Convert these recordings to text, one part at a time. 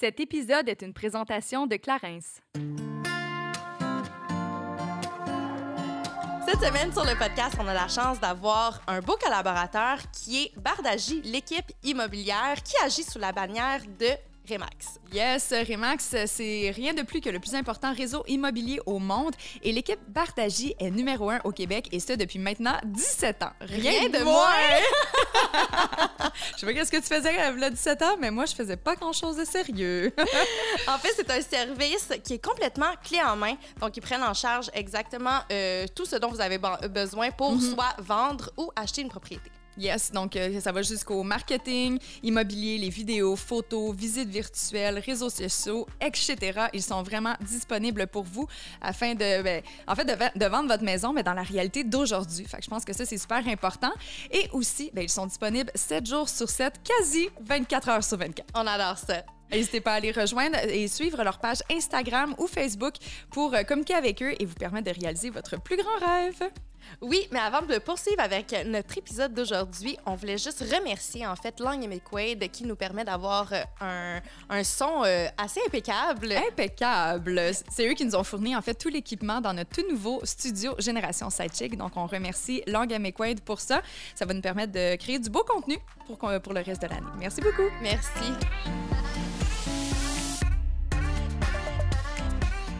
Cet épisode est une présentation de Clarence. Cette semaine sur le podcast, on a la chance d'avoir un beau collaborateur qui est Bardagie, l'équipe immobilière qui agit sous la bannière de Remax. Yes, Remax, c'est rien de plus que le plus important réseau immobilier au monde et l'équipe Bardagie est numéro un au Québec et ce depuis maintenant 17 ans. Rien, de moins! je sais pas qu'est-ce que tu faisais à 17 ans, mais moi, je faisais pas grand-chose de sérieux. en fait, c'est un service qui est complètement clé en main. Donc, ils prennent en charge exactement euh, tout ce dont vous avez besoin pour mm-hmm. soit vendre ou acheter une propriété. Yes, donc euh, ça va jusqu'au marketing, immobilier, les vidéos, photos, visites virtuelles, réseaux sociaux, etc. Ils sont vraiment disponibles pour vous afin de, ben, en fait, de, vendre votre maison, mais dans la réalité d'aujourd'hui. Fait que je pense que ça, c'est super important. Et aussi, ben, ils sont disponibles 7 jours sur 7, quasi 24 heures sur 24. On adore ça. N'hésitez pas à les rejoindre et suivre leur page Instagram ou Facebook pour euh, communiquer avec eux et vous permettre de réaliser votre plus grand rêve. Oui, mais avant de poursuivre avec notre épisode d'aujourd'hui, on voulait juste remercier en fait Lang McQuaid qui nous permet d'avoir euh, un, son euh, assez impeccable. Impeccable. C'est eux qui nous ont fourni en fait tout l'équipement dans notre tout nouveau studio Génération Sidechick. Donc on remercie Lang McQuaid pour ça. Ça va nous permettre de créer du beau contenu pour, pour le reste de l'année. Merci beaucoup. Merci.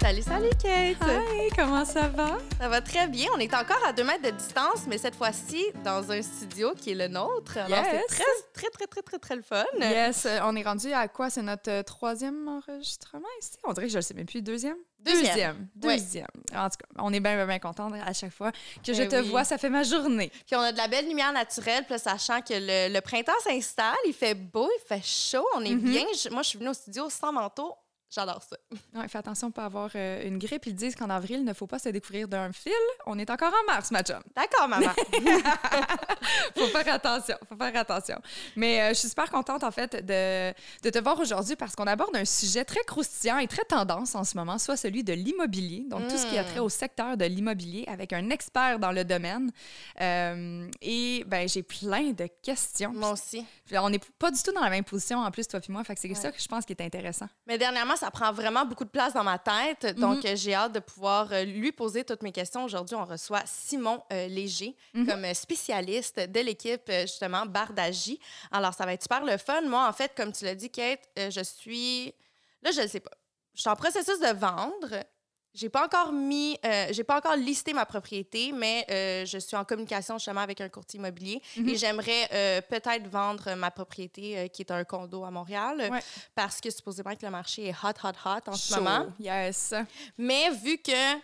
Salut, salut Kate! Hi, comment ça va? Ça va très bien. On est encore à deux mètres de distance, mais cette fois-ci dans un studio qui est le nôtre. Alors c'est très, très, très, très, très, très le fun. Yes, euh, on est rendu à quoi? C'est notre euh, troisième enregistrement ici? On dirait que je le sais même plus. Deuxième? Deuxième. Deuxième. En tout cas, on est bien, bien, bien contents à chaque fois que je ben te vois. Ça fait ma journée. Puis on a de la belle lumière naturelle, puis sachant que le, printemps s'installe, il fait beau, il fait chaud, on est mm-hmm. bien. moi, je suis venue au studio sans manteau J'adore ça. Ouais, fais attention de pas avoir euh, une grippe. Ils disent qu'en avril, il ne faut pas se découvrir d'un fil. On est encore en mars, ma chum. D'accord, maman. faut faire attention. Faut faire attention. Mais euh, je suis super contente, en fait, de, de te voir aujourd'hui parce qu'on aborde un sujet très croustillant et très tendance en ce moment, soit celui de l'immobilier. Donc, tout ce qui a trait mm. au secteur de l'immobilier avec un expert dans le domaine. Euh, et ben j'ai plein de questions. Moi aussi. On n'est pas du tout dans la même position, en plus, toi et moi. Fait que c'est ça que je pense qui est intéressant. Mais dernièrement, ça prend vraiment beaucoup de place dans ma tête. Donc, mhm. j'ai hâte de pouvoir euh, lui poser toutes mes questions. Aujourd'hui, on reçoit Simon euh, Léger mhm. comme euh, spécialiste de l'équipe, justement, Bardagie. Alors, ça va être super le fun. Moi, en fait, comme tu l'as dit, Kate, je suis. Là, je ne sais pas. Je suis en processus de vendre. J'ai pas encore mis, euh, j'ai pas encore listé ma propriété, mais euh, je suis en communication justement avec un courtier immobilier et mhm. j'aimerais euh, peut-être vendre ma propriété qui est un condo à Montréal parce que supposément que le marché est hot, hot, hot en ce moment. Yes. Mais vu que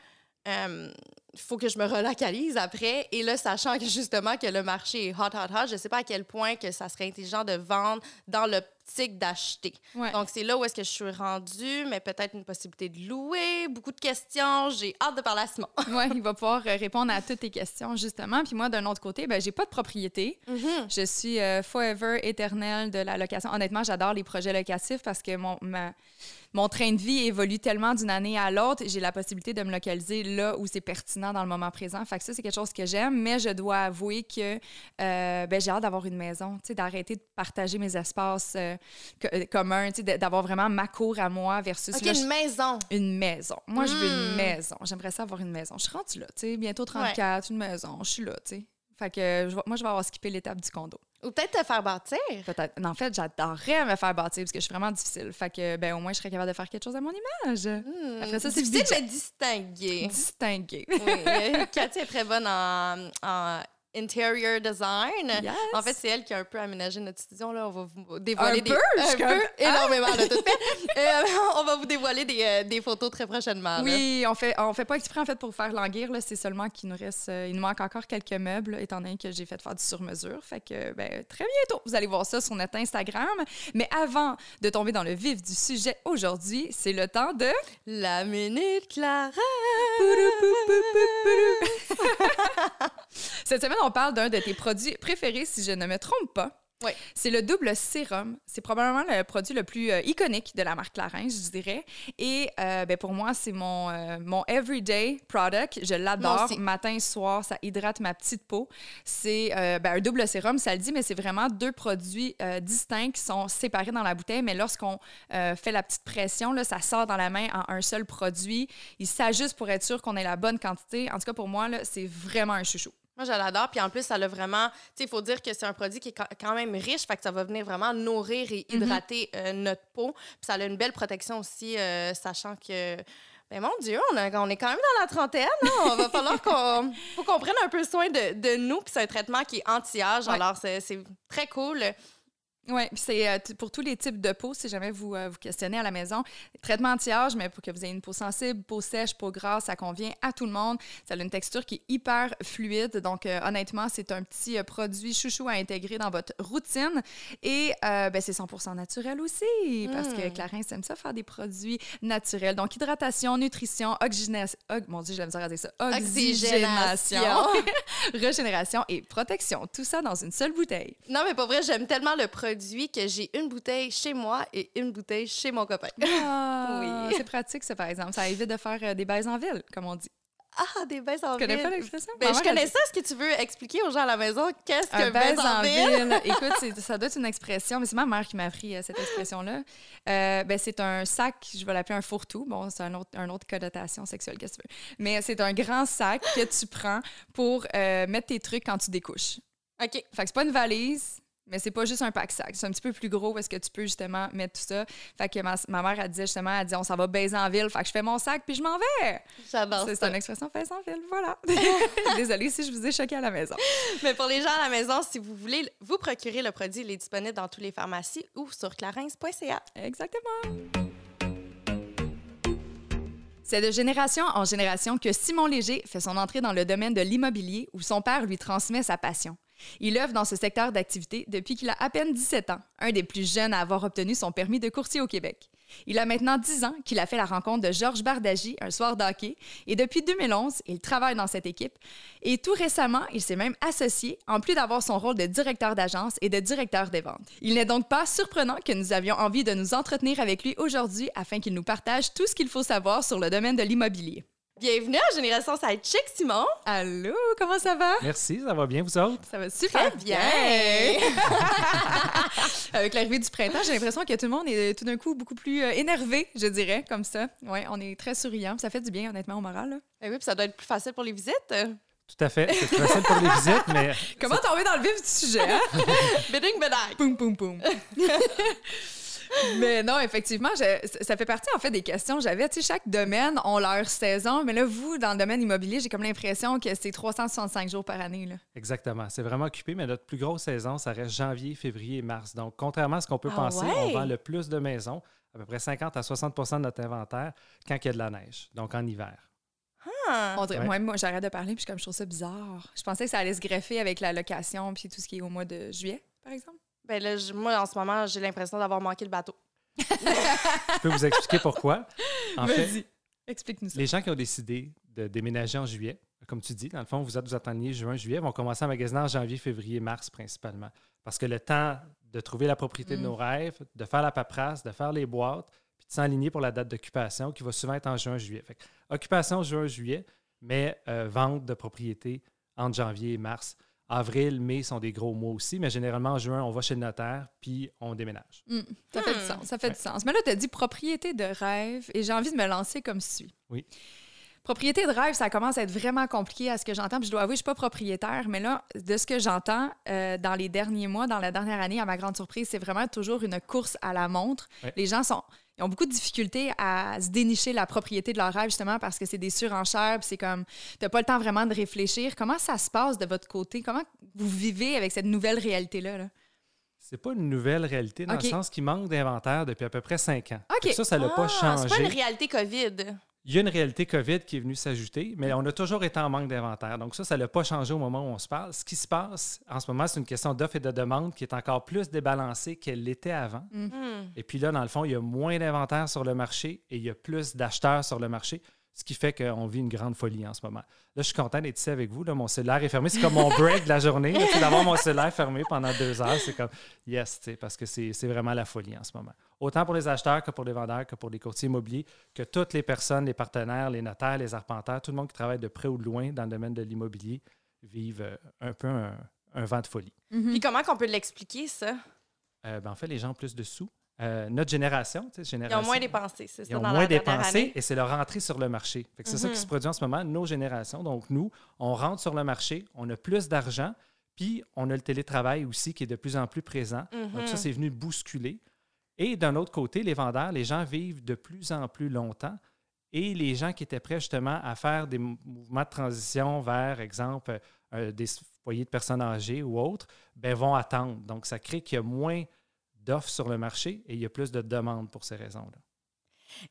il faut que je me relocalise après. Et là, sachant que justement que le marché est hot, hot, hot, je ne sais pas à quel point que ça serait intelligent de vendre dans l'optique d'acheter. Donc, c'est là où est-ce que je suis rendue, mais peut-être une possibilité de louer, beaucoup de questions. J'ai hâte de parler à Simon. oui, il va pouvoir euh, répondre à toutes tes questions, justement. Puis moi, d'un autre côté, ben, j'ai pas de propriété. Mm-hmm. Je suis euh, forever éternelle de la location. Honnêtement, j'adore les projets locatifs parce que mon, ma, mon train de vie évolue tellement d'une année à l'autre. J'ai la possibilité de me localiser là où c'est pertinent dans le moment présent. Fait que ça, c'est quelque chose que j'aime, mais je dois avouer que euh, ben, j'ai hâte d'avoir une maison, d'arrêter de partager mes espaces euh, euh, communs, d'avoir vraiment ma cour à moi versus... OK, une maison. Une maison. Moi, je veux une hmm. maison. J'aimerais ça avoir une maison. Je suis rendue là, tu sais, bientôt 34, une maison. Je suis là, tu sais. Fait que moi, je vais avoir skippé l'étape du condo. Ou peut-être te faire bâtir. Peut-être. En fait, j'adorerais me faire bâtir parce que je suis vraiment difficile. Fait que, ben, au moins, je serais capable de faire quelque chose à mon image. Hmm. Après ça, c'est difficile, mais distinguer. Distinguer. oui. Cathy est très bonne en, en interior design. En fait, c'est elle qui a un peu aménagé notre studio. Là. On va vous dévoiler un des. Peu, un peu, énormément, de tout fait. Euh, on va vous dévoiler des, euh, des photos très prochainement. Oui, on fait, on fait pas exprès, en fait, pour faire languir. C'est seulement qu'il nous reste. Euh, il nous manque encore quelques meubles, étant donné que j'ai fait faire du sur-mesure. Fait que, ben, très bientôt, vous allez voir ça sur notre Instagram. Mais avant de tomber dans le vif du sujet aujourd'hui, c'est le temps de. La Minute Clara! Cette semaine, on parle d'un de tes produits préférés, si je ne me trompe pas. Oui. C'est le double sérum. C'est probablement le produit le plus euh, iconique de la marque Clarins, je dirais. Et euh, ben, pour moi, c'est mon, euh, mon everyday product. Je l'adore. Matin, soir, ça hydrate ma petite peau. C'est ben, un double sérum, ça le dit, mais c'est vraiment deux produits distincts qui sont séparés dans la bouteille. Mais lorsqu'on fait la petite pression, là, ça sort dans la main en un seul produit. Il s'ajuste pour être sûr qu'on ait la bonne quantité. En tout cas, pour moi, c'est vraiment un chouchou. Moi, je l'adore. Puis en plus, ça a vraiment. Tu sais, il faut dire que c'est un produit qui est quand même riche. Fait que ça va venir vraiment nourrir et hydrater euh, notre peau. Puis ça a une belle protection aussi, euh, sachant que. Ben mon Dieu, on, a- on est quand même dans la trentaine. Hein? On va falloir qu'on faut qu'on prenne un peu soin de, de nous. Puis c'est un traitement qui est anti-âge. Ouais. Alors, c'est c'est très cool. Oui, c'est euh, pour tous les types de peau, si jamais vous euh, vous questionnez à la maison. Traitement anti-âge, mais pour que vous ayez une peau sensible, peau sèche, peau grasse, ça convient à tout le monde. Ça a une texture qui est hyper fluide. Donc, euh, honnêtement, c'est un petit produit chouchou à intégrer dans votre routine. Et ben, c'est 100% naturel aussi, parce que Mm. Clarins aime ça faire des produits naturels. Donc, hydratation, nutrition, oxygénation. mon Dieu, j'ai la misère à dire ça. Oxygénation, régénération et protection. Tout ça dans une seule bouteille. Non, mais pour vrai, j'aime tellement le produit que j'ai une bouteille chez moi et une bouteille chez mon copain. Ah, Oui. C'est pratique, ça, par exemple. Ça évite de faire euh, des baises en ville, comme on dit. Ah, des baisses en Tu connais ville. pas l'expression? Ben, je connais ça. Est-ce que tu veux expliquer aux gens à la maison qu'est-ce que baise baise en en ville? ville. Écoute, ça doit être une expression, mais c'est ma mère qui m'a appris euh, cette expression-là. Euh, ben, c'est un sac, je vais l'appeler un fourre-tout. Bon, c'est un autre, un autre connotation sexuelle, qu'est-ce que tu veux. Mais c'est un grand sac que tu prends pour euh, mettre tes trucs quand tu découches. OK. Fait que c'est pas une valise, mais c'est pas juste un pack-sac. C'est un petit peu plus gros parce que tu peux justement mettre tout ça. Fait que ma, ma mère, elle disait justement, elle dit on s'en va baiser en ville. Fait que je fais mon sac puis je m'en vais. J'adore c'est une expression baiser en ville, voilà. Désolée si je vous ai choqué à la maison. Mais pour les gens à la maison, si vous voulez vous procurer le produit, il est disponible dans toutes les pharmacies ou sur clarins.ca. Exactement. C'est de génération en génération que Simon Léger fait son entrée dans le domaine de l'immobilier où son père lui transmet sa passion. Il œuvre dans ce secteur d'activité depuis qu'il a à peine 17 ans, un des plus jeunes à avoir obtenu son permis de courtier au Québec. Il a maintenant 10 ans qu'il a fait la rencontre de Georges Bardagy un soir d'hockey et depuis 2011, il travaille dans cette équipe. Et tout récemment, il s'est même associé, en plus d'avoir son rôle de directeur d'agence et de directeur des ventes. Il n'est donc pas surprenant que nous avions envie de nous entretenir avec lui aujourd'hui afin qu'il nous partage tout ce qu'il faut savoir sur le domaine de l'immobilier. Bienvenue à Génération Sidechick, Simon. Allô, comment ça va? Merci, ça va bien, vous autres? Ça va super Très bien. Avec l'arrivée du printemps, j'ai l'impression que tout le monde est tout d'un coup beaucoup plus euh, énervé, je dirais, comme ça. Oui, on est très souriant. Ça fait du bien, honnêtement, au moral. là. Ben oui, puis ça doit être plus facile pour les visites. Tout à fait. C'est plus facile pour les visites, mais Comment tomber dans le vif du sujet, hein? Bidding. Poum, poum, poum. mais non, effectivement, je- ça fait partie en fait des questions que j'avais. Tu sais, chaque domaine ont leur saison, mais là, vous, dans le domaine immobilier, j'ai comme l'impression que c'est 365 jours par année. Là. exactement. C'est vraiment occupé, mais notre plus grosse saison, ça reste janvier, février et mars. Donc, contrairement à ce qu'on peut Ah penser, ouais? on vend le plus de maisons, à peu près 50 à 60 de notre inventaire, quand il y a de la neige, donc en hiver. Ah. On dirait- Ouais. Moi, moi j'arrête de parler, puis je, comme, je trouve ça bizarre. Je pensais que ça allait se greffer avec la location, puis tout ce qui est au mois de juillet, par exemple. Ben là, je- moi, en ce moment, j'ai l'impression d'avoir manqué le bateau. Je peux vous expliquer pourquoi. En fait, explique-nous ça. les gens qui ont décidé de déménager en juillet, comme tu dis, dans le fond, vous êtes vous attendiez juin, juillet, vont commencer à magasiner en janvier, février, mars principalement. Parce que le temps de trouver la propriété de Mm. nos rêves, de faire la paperasse, de faire les boîtes, puis de s'enligner pour la date d'occupation qui va souvent être en juin, juillet. Fait que occupation juin, juillet, mais euh, vente de propriété entre janvier et mars. Avril, mai sont des gros mois aussi, mais généralement en juin, on va chez le notaire puis on déménage. Hmm, ça fait du Hmm. sens, ça fait Ouais. du sens. Mais là, tu as dit propriété de rêve et j'ai envie de me lancer comme suit. Oui. Propriété de rêve, ça commence à être vraiment compliqué à ce que j'entends. Puis je dois avouer, je suis pas propriétaire, mais là, de ce que j'entends euh, dans les derniers mois, dans la dernière année, à ma grande surprise, c'est vraiment toujours une course à la montre. Ouais. Les gens sont, ils ont beaucoup de difficultés à se dénicher la propriété de leur rêve, justement, parce que c'est des surenchères, puis c'est comme, t'as pas le temps vraiment de réfléchir. Comment ça se passe de votre côté? Comment vous vivez avec cette nouvelle réalité-là? là? C'est pas une nouvelle réalité dans le sens qu'il manque d'inventaire depuis à peu près cinq ans. OK. Fait que Ça, ça n'a pas Ah, C'est pas changé. une réalité COVID. Il y a une réalité COVID qui est venue s'ajouter, mais on a toujours été en manque d'inventaire. Donc ça, ça n'a pas changé au moment où on se parle. Ce qui se passe en ce moment, c'est une question d'offre et de demande qui est encore plus débalancée qu'elle l'était avant. Hmm. Et puis là, dans le fond, il y a moins d'inventaire sur le marché et il y a plus d'acheteurs sur le marché. ce qui fait qu'on vit une grande folie en ce moment. Là, je suis content d'être ici avec vous. Là, mon cellulaire est fermé. C'est comme mon break de la journée. D'avoir mon cellulaire fermé pendant deux heures, c'est comme yes, parce que c'est vraiment la folie en ce moment. Autant pour les acheteurs que pour les vendeurs, que pour les courtiers immobiliers, que toutes les personnes, les partenaires, les notaires, les arpenteurs, tout le monde qui travaille de près ou de loin dans le domaine de l'immobilier vivent euh, un peu un, vent de folie. Mm-hmm. Puis comment qu'on peut l'expliquer, ça? Euh, ben, en fait, les gens ont plus de sous. Euh, notre génération, génération, Ils ont moins dépensé, c'est ça. Ils ont moins dépensé et c'est leur entrée sur le marché. C'est ça qui mhm. se produit en ce moment, nos générations. Donc, nous, on rentre sur le marché, on a plus d'argent, puis on a le télétravail aussi qui est de plus en plus présent. Donc, ça, mhm. c'est venu bousculer. Et d'un autre côté, les vendeurs, les gens vivent de plus en plus longtemps et les gens qui étaient prêts justement à faire des mouvements de transition vers, exemple, euh, des foyers de personnes âgées ou autres, ben, vont attendre. Donc, ça crée qu'il y a moins d'offres sur le marché et il y a plus de demandes pour ces raisons-là.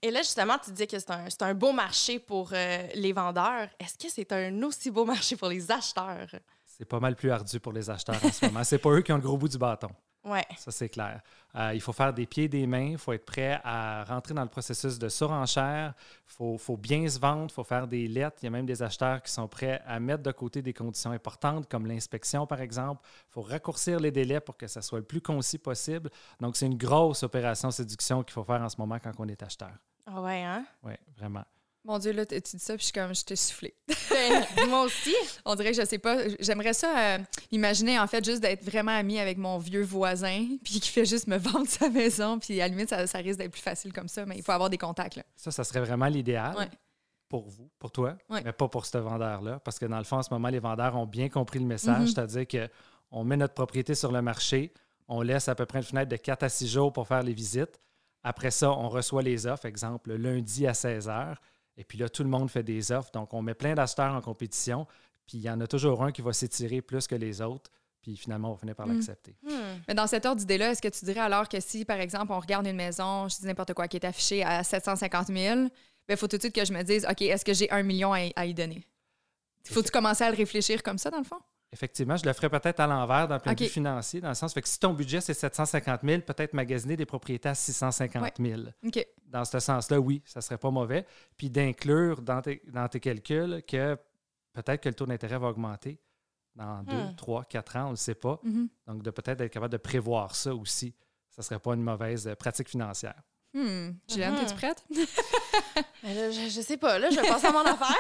Et là, justement, tu dis que c'est un, un, beau marché pour euh, les vendeurs. Est-ce que c'est un aussi beau marché pour les acheteurs? C'est pas mal plus ardu pour les acheteurs en ce moment. C'est pas eux qui ont le gros bout du bâton. Ouais. Ça, c'est clair. Euh, il faut faire des pieds et des mains. Il faut être prêt à rentrer dans le processus de surenchère. Il faut, bien se vendre. Il faut faire des lettres. Il y a même des acheteurs qui sont prêts à mettre de côté des conditions importantes, comme l'inspection, par exemple. Il faut raccourcir les délais pour que ça soit le plus concis possible. Donc, c'est une grosse opération séduction qu'il faut faire en ce moment quand on est acheteur. Ah ouais, hein? Oui, vraiment. Mon Dieu, là, tu dis ça, puis je suis comme, je t'ai soufflé. Ben, moi aussi. On dirait que je sais pas. J'aimerais ça euh, imaginer, en fait, juste d'être vraiment ami avec mon vieux voisin, puis qui fait juste me vendre sa maison, puis à la limite, ça, risque d'être plus facile comme ça, mais il faut avoir des contacts. Là. Ça, ça serait vraiment l'idéal. Pour vous, pour toi, mais pas pour ce vendeur-là. Parce que dans le fond, en ce moment, les vendeurs ont bien compris le message, mm-hmm. c'est-à-dire qu'on met notre propriété sur le marché, on laisse à peu près une fenêtre de 4 à 6 jours pour faire les visites. Après ça, on reçoit les offres, exemple, lundi à 16 heures. Et puis là, tout le monde fait des offres. Donc, on met plein d'acheteurs en compétition. Puis il y en a toujours un qui va s'étirer plus que les autres. Puis finalement, on va finir par hmm. l'accepter. Hmm. Mais dans cet ordre d'idée-là, est-ce que tu dirais alors que si, par exemple, on regarde une maison, je dis n'importe quoi, qui est affichée à 750 000, il faut tout de suite que je me dise, OK, est-ce que j'ai un million à, y donner? Faut-tu commencer à le réfléchir comme ça, dans le fond? Effectivement, je le ferais peut-être à l'envers d'un point de vue financier, dans le sens que si ton budget c'est 750 000, peut-être magasiner des propriétés à 650 000. Dans ce sens-là, oui, ça ne serait pas mauvais. Puis d'inclure dans tes, dans tes calculs que peut-être que le taux d'intérêt va augmenter dans deux, hmm. trois, quatre ans, on ne le sait pas. Mm-hmm. Donc, de peut-être être capable de prévoir ça aussi, ça ne serait pas une mauvaise pratique financière. Hmm. Juliane, es-tu prête? je, je, sais pas, là, je vais passer à mon affaire.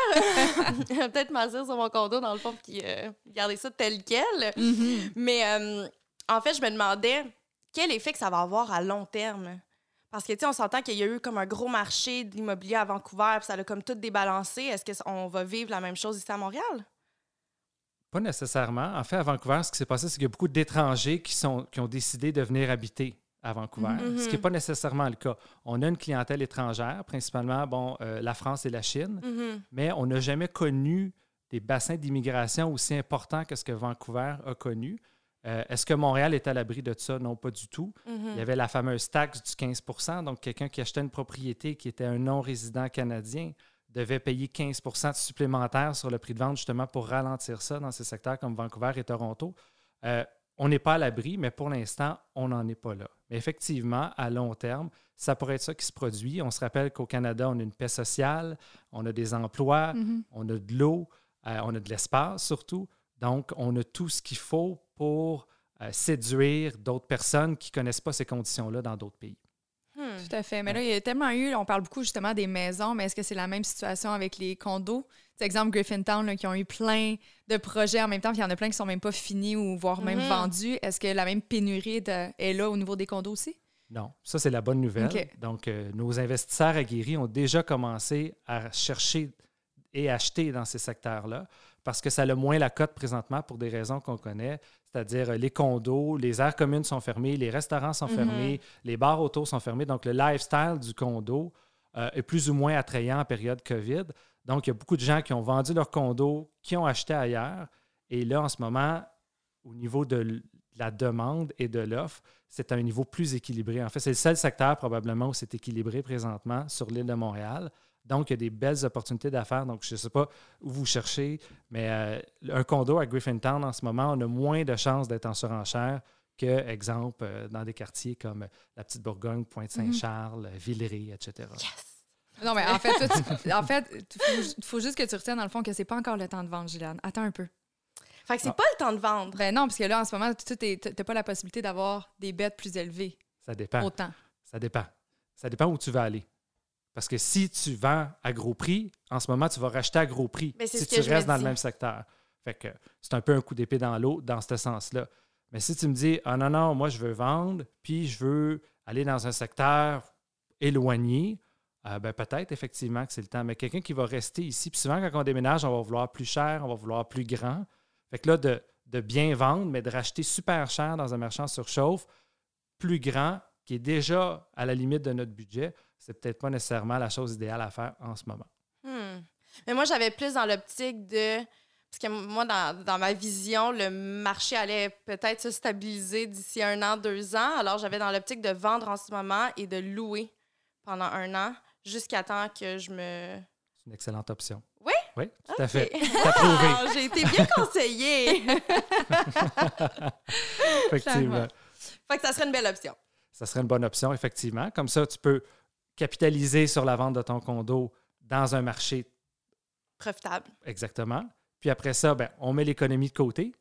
Peut-être m'asseoir sur mon condo, dans le fond, puis euh, garder ça tel quel. Mm-hmm. Mais euh, en fait, je me demandais quel effet que ça va avoir à long terme. Parce que, tu sais, on s'entend qu'il y a eu comme un gros marché de l'immobilier à Vancouver, puis ça a comme tout débalancé. Est-ce qu'on va vivre la même chose ici à Montréal? Pas nécessairement. En fait, à Vancouver, ce qui s'est passé, c'est qu'il y a beaucoup d'étrangers qui, qui ont décidé de venir habiter à Vancouver, mm-hmm. ce qui n'est pas nécessairement le cas. On a une clientèle étrangère, principalement bon, euh, la France et la Chine, mm-hmm. mais on n'a jamais connu des bassins d'immigration aussi importants que ce que Vancouver a connu. Euh, est-ce que Montréal est à l'abri de ça? Non, pas du tout. Mm-hmm. Il y avait la fameuse taxe du 15% donc quelqu'un qui achetait une propriété qui était un non-résident canadien devait payer 15% supplémentaire sur le prix de vente justement pour ralentir ça dans ces secteurs comme Vancouver et Toronto. Euh, on n'est pas à l'abri, mais pour l'instant, on n'en est pas là. Mais effectivement, à long terme, ça pourrait être ça qui se produit. On se rappelle qu'au Canada, on a une paix sociale, on a des emplois, mm-hmm. on a de l'eau, euh, on a de l'espace surtout. Donc, on a tout ce qu'il faut pour euh, séduire d'autres personnes qui ne connaissent pas ces conditions-là dans d'autres pays. Hmm. Tout à fait. Mais là, il y a tellement eu, on parle beaucoup justement des maisons, mais est-ce que c'est la même situation avec les condos? C'est exemple Griffintown, là, qui ont eu plein de projets en même temps, puis il y en a plein qui sont même pas finis ou voire même hmm. vendus. Est-ce que la même pénurie est là au niveau des condos aussi? Non, ça c'est la bonne nouvelle. Donc, euh, nos investisseurs aguerris ont déjà commencé à chercher et acheter dans ces secteurs-là parce que ça a le moins la cote présentement pour des raisons qu'on connaît, c'est-à-dire euh, les condos, les aires communes sont fermées, les restaurants sont mhm. fermés, les bars autour sont fermés. Donc, le lifestyle du condo euh, est plus ou moins attrayant en période COVID. Donc, il y a beaucoup de gens qui ont vendu leur condo, qui ont acheté ailleurs. Et là, en ce moment, au niveau de la demande et de l'offre, c'est à un niveau plus équilibré. En fait, c'est le seul secteur probablement où c'est équilibré présentement sur l'île de Montréal. Donc, il y a des belles opportunités d'affaires. Donc, je ne sais pas où vous cherchez, mais euh, un condo à Griffintown en ce moment, on a moins de chances d'être en surenchère que, exemple, euh, dans des quartiers comme la Petite Bourgogne, Pointe-Saint-Charles, mm-hmm. Villeray, etc. Yes! Non, mais en fait, en fait, il faut, juste que tu retiennes dans le fond que c'est pas encore le temps de vendre, Juliane. Attends un peu. Fait que c'est pas le temps de vendre. Ben non, parce que là, en ce moment, tu n'as pas la possibilité d'avoir des bêtes plus élevées. Ça dépend. Autant. Ça dépend. Ça dépend où tu vas aller. Parce que si tu vends à gros prix, en ce moment, tu vas racheter à gros prix si tu restes dans le même secteur. Fait que c'est un peu un coup d'épée dans l'eau dans ce sens-là. Mais si tu me dis, ah non, non, moi, je veux vendre, puis je veux aller dans un secteur éloigné, euh, ben, peut-être effectivement que c'est le temps. Mais quelqu'un qui va rester ici, puis souvent, quand on déménage, on va vouloir plus cher, on va vouloir plus grand. Fait que là, de, de bien vendre, mais de racheter super cher dans un marchand surchauffe, plus grand, qui est déjà à la limite de notre budget, c'est peut-être pas nécessairement la chose idéale à faire en ce moment. Hmm. Mais moi, j'avais plus dans l'optique de. Parce que moi, dans, ma vision, le marché allait peut-être se stabiliser d'ici un an, deux ans. Alors, j'avais dans l'optique de vendre en ce moment et de louer pendant un an jusqu'à temps que je me. C'est une excellente option. Oui? Oui, tout à fait. J'ai été bien conseillée. Effectivement. Fait que ça serait une belle option. Ça serait une bonne option, effectivement. Comme ça, tu peux capitaliser sur la vente de ton condo dans un marché profitable. Exactement. Puis après ça, ben, on met l'économie de côté,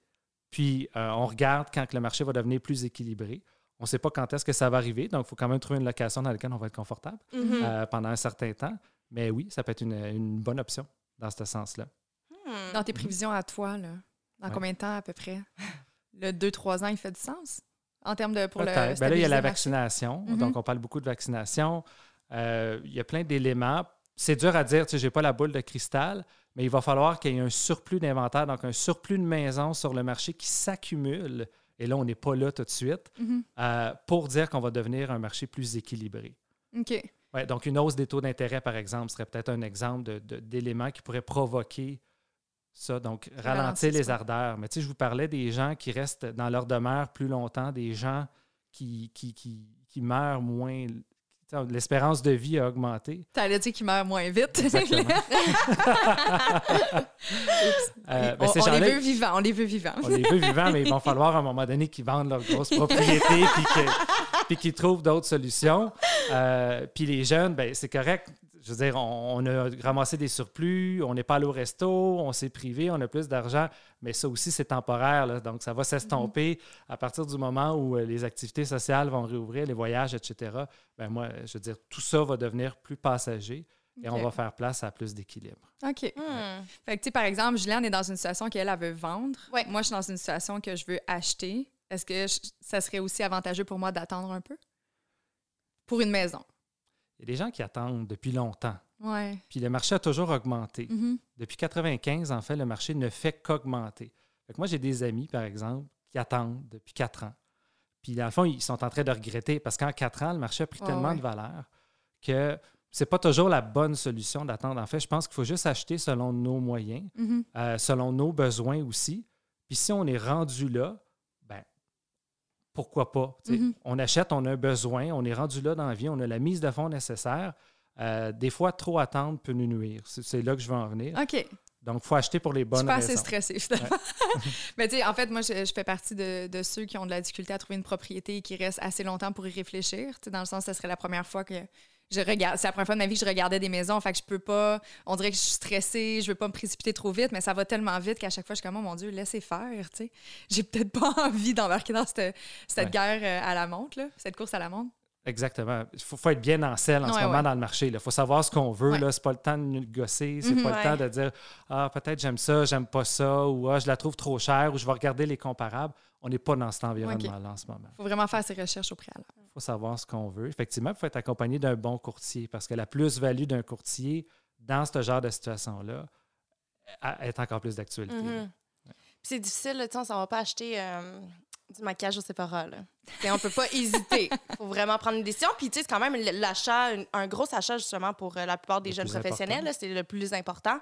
puis euh, on regarde quand le marché va devenir plus équilibré. On ne sait pas quand est-ce que ça va arriver, donc il faut quand même trouver une location dans laquelle on va être confortable mm-hmm. euh, pendant un certain temps. Mais oui, ça peut être une, bonne option dans ce sens-là. Hmm. Dans tes prévisions à toi, là, dans combien de temps à peu près? Le 2-3 ans, il fait du sens? En termes de pour le. Ben là, il y a la vaccination. Mm-hmm. Donc, on parle beaucoup de vaccination. Euh, il y a plein d'éléments. C'est dur à dire, tu sais, j'ai pas la boule de cristal, mais il va falloir qu'il y ait un surplus d'inventaire, donc un surplus de maisons sur le marché qui s'accumule. Et là, on n'est pas là tout de suite mm-hmm. euh, pour dire qu'on va devenir un marché plus équilibré. OK. Ouais, donc, une hausse des taux d'intérêt, par exemple, serait peut-être un exemple d'éléments qui pourrait provoquer ça. Donc, ralentir les ardeurs. Mais tu sais, je vous parlais des gens qui restent dans leur demeure plus longtemps, des gens qui, qui, qui, qui meurent moins L'espérance de vie a augmenté. Tu allais dire qu'il meurt moins vite. Euh, ben, on, les veut vivants, on les veut vivants. on les veut vivants, mais il va falloir à un moment donné qu'ils vendent leur grosse propriété puis qu'ils trouvent d'autres solutions. Euh, puis les jeunes, ben, c'est correct je veux dire, on, a ramassé des surplus, on n'est pas allé au resto, on s'est privé, on a plus d'argent, mais ça aussi, c'est temporaire. donc, ça va s'estomper à partir du moment où euh, les activités sociales vont réouvrir, les voyages, etc. Ben moi, je veux dire, tout ça va devenir plus passager et on va faire place à plus d'équilibre. OK. Hmm. Fait que, tu sais, par exemple, Juliane est dans une situation qu'elle, elle veut vendre. Moi, je suis dans une situation que je veux acheter. Est-ce que ça serait aussi avantageux pour moi d'attendre un peu? Pour une maison. Il y a des gens qui attendent depuis longtemps. Ouais. Puis le marché a toujours augmenté. Mm-hmm. Depuis 95, en fait, le marché ne fait qu'augmenter. moi, j'ai des amis, par exemple, qui attendent depuis quatre ans. Puis, dans le fond, ils sont en train de regretter parce qu'en quatre ans, le marché a pris tellement de valeur que c'est pas toujours la bonne solution d'attendre. En fait, je pense qu'il faut juste acheter selon nos moyens, mm-hmm. euh, selon nos besoins aussi. Puis si on est rendu là, pourquoi pas? Mm-hmm. On achète, on a un besoin, on est rendu là dans la vie, on a la mise de fonds nécessaire. Euh, des fois, trop attendre peut nous nuire. C'est là que je veux en venir. OK. Donc, il faut acheter pour les bonnes raisons. Je suis pas assez stressée, Mais tu sais, en fait, moi, je, fais partie de, ceux qui ont de la difficulté à trouver une propriété et qui restent assez longtemps pour y réfléchir. dans le sens, ce serait la première fois que je regarde. C'est la première fois de ma vie que je regardais des maisons. Fait que je peux pas. On dirait que je suis stressée, je veux pas me précipiter trop vite, mais ça va tellement vite qu'à chaque fois, je suis comme, oh mon Dieu, laissez faire, tu sais. J'ai peut-être pas envie d'embarquer dans cette, cette guerre euh, à la montre, là, cette course à la montre. Exactement. Il faut, être bien en selle en ce moment dans le marché. Il faut savoir ce qu'on veut. Ce n'est pas le temps de négocier. C'est pas le temps de dire Ah, peut-être j'aime ça, j'aime pas ça, ou Ah, je la trouve trop chère, ou je vais regarder les comparables. On n'est pas dans cet environnement-là en ce moment. Il faut vraiment faire ses recherches au préalable. Il faut savoir ce qu'on veut. Effectivement, il faut être accompagné d'un bon courtier parce que la plus-value d'un courtier dans ce genre de situation-là est encore plus d'actualité. Mm-hmm. C'est difficile, on ne va pas acheter. Euh, du maquillage au Sephora. Là. on peut pas hésiter. Il faut vraiment prendre une décision. Puis, tu sais, c'est quand même l'achat, un gros achat justement pour euh, la plupart des jeunes professionnels. C'est le plus important.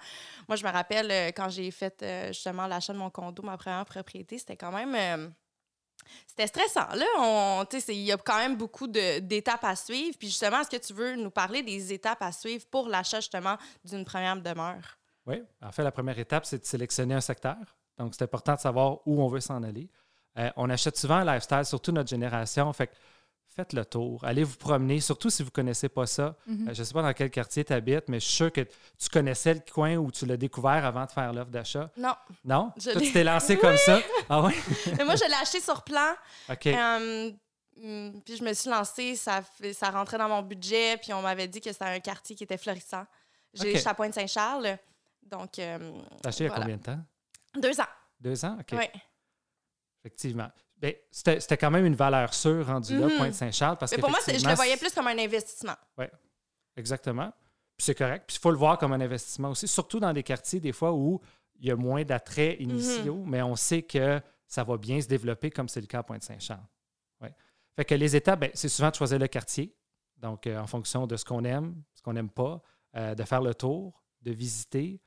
Moi, je me rappelle euh, quand j'ai fait euh, justement l'achat de mon condo, ma première propriété, c'était quand même. c'était stressant. Là, on, il y a quand même beaucoup d'étapes à suivre. Puis justement, est-ce que tu veux nous parler des étapes à suivre pour l'achat justement d'une première demeure? Oui. En fait, la première étape, c'est de sélectionner un secteur. Donc, c'est important de savoir où on veut s'en aller. Euh, on achète souvent un lifestyle, surtout notre génération. Fait faites le tour, allez vous promener, surtout si vous ne connaissez pas ça. Mhm. Euh, je ne sais pas dans quel quartier tu habites, mais je suis sûr que tu connaissais le coin où tu l'as découvert avant de faire l'offre d'achat. Non. Non? Je Toi, tu t'es lancé comme ça? Ah oui? Mais moi, je l'ai acheté sur plan. OK. Euh, hum, puis je me suis lancée, ça, ça rentrait dans mon budget, puis on m'avait dit que c'était un quartier qui était florissant. J'ai OK. j'étais à Pointe-Saint-Charles. Donc, euh, T'as acheté il y a combien de temps? deux ans. Deux ans? OK. Oui. Effectivement. Ben, C'était c'était quand même une valeur sûre rendue là, Mhm. Pointe-Saint-Charles. parce Mais pour moi, je le voyais plus comme un investissement. Exactement. Puis c'est correct. Puis il faut le voir comme un investissement aussi, surtout dans des quartiers, des fois, où il y a moins d'attraits initiaux, mais on sait que ça va bien se développer, comme c'est le cas à Pointe-Saint-Charles. Ouais. Fait que les étapes, ben, c'est souvent de choisir le quartier. Donc, euh, en fonction de ce qu'on aime, ce qu'on n'aime pas, euh, de faire le tour, de visiter.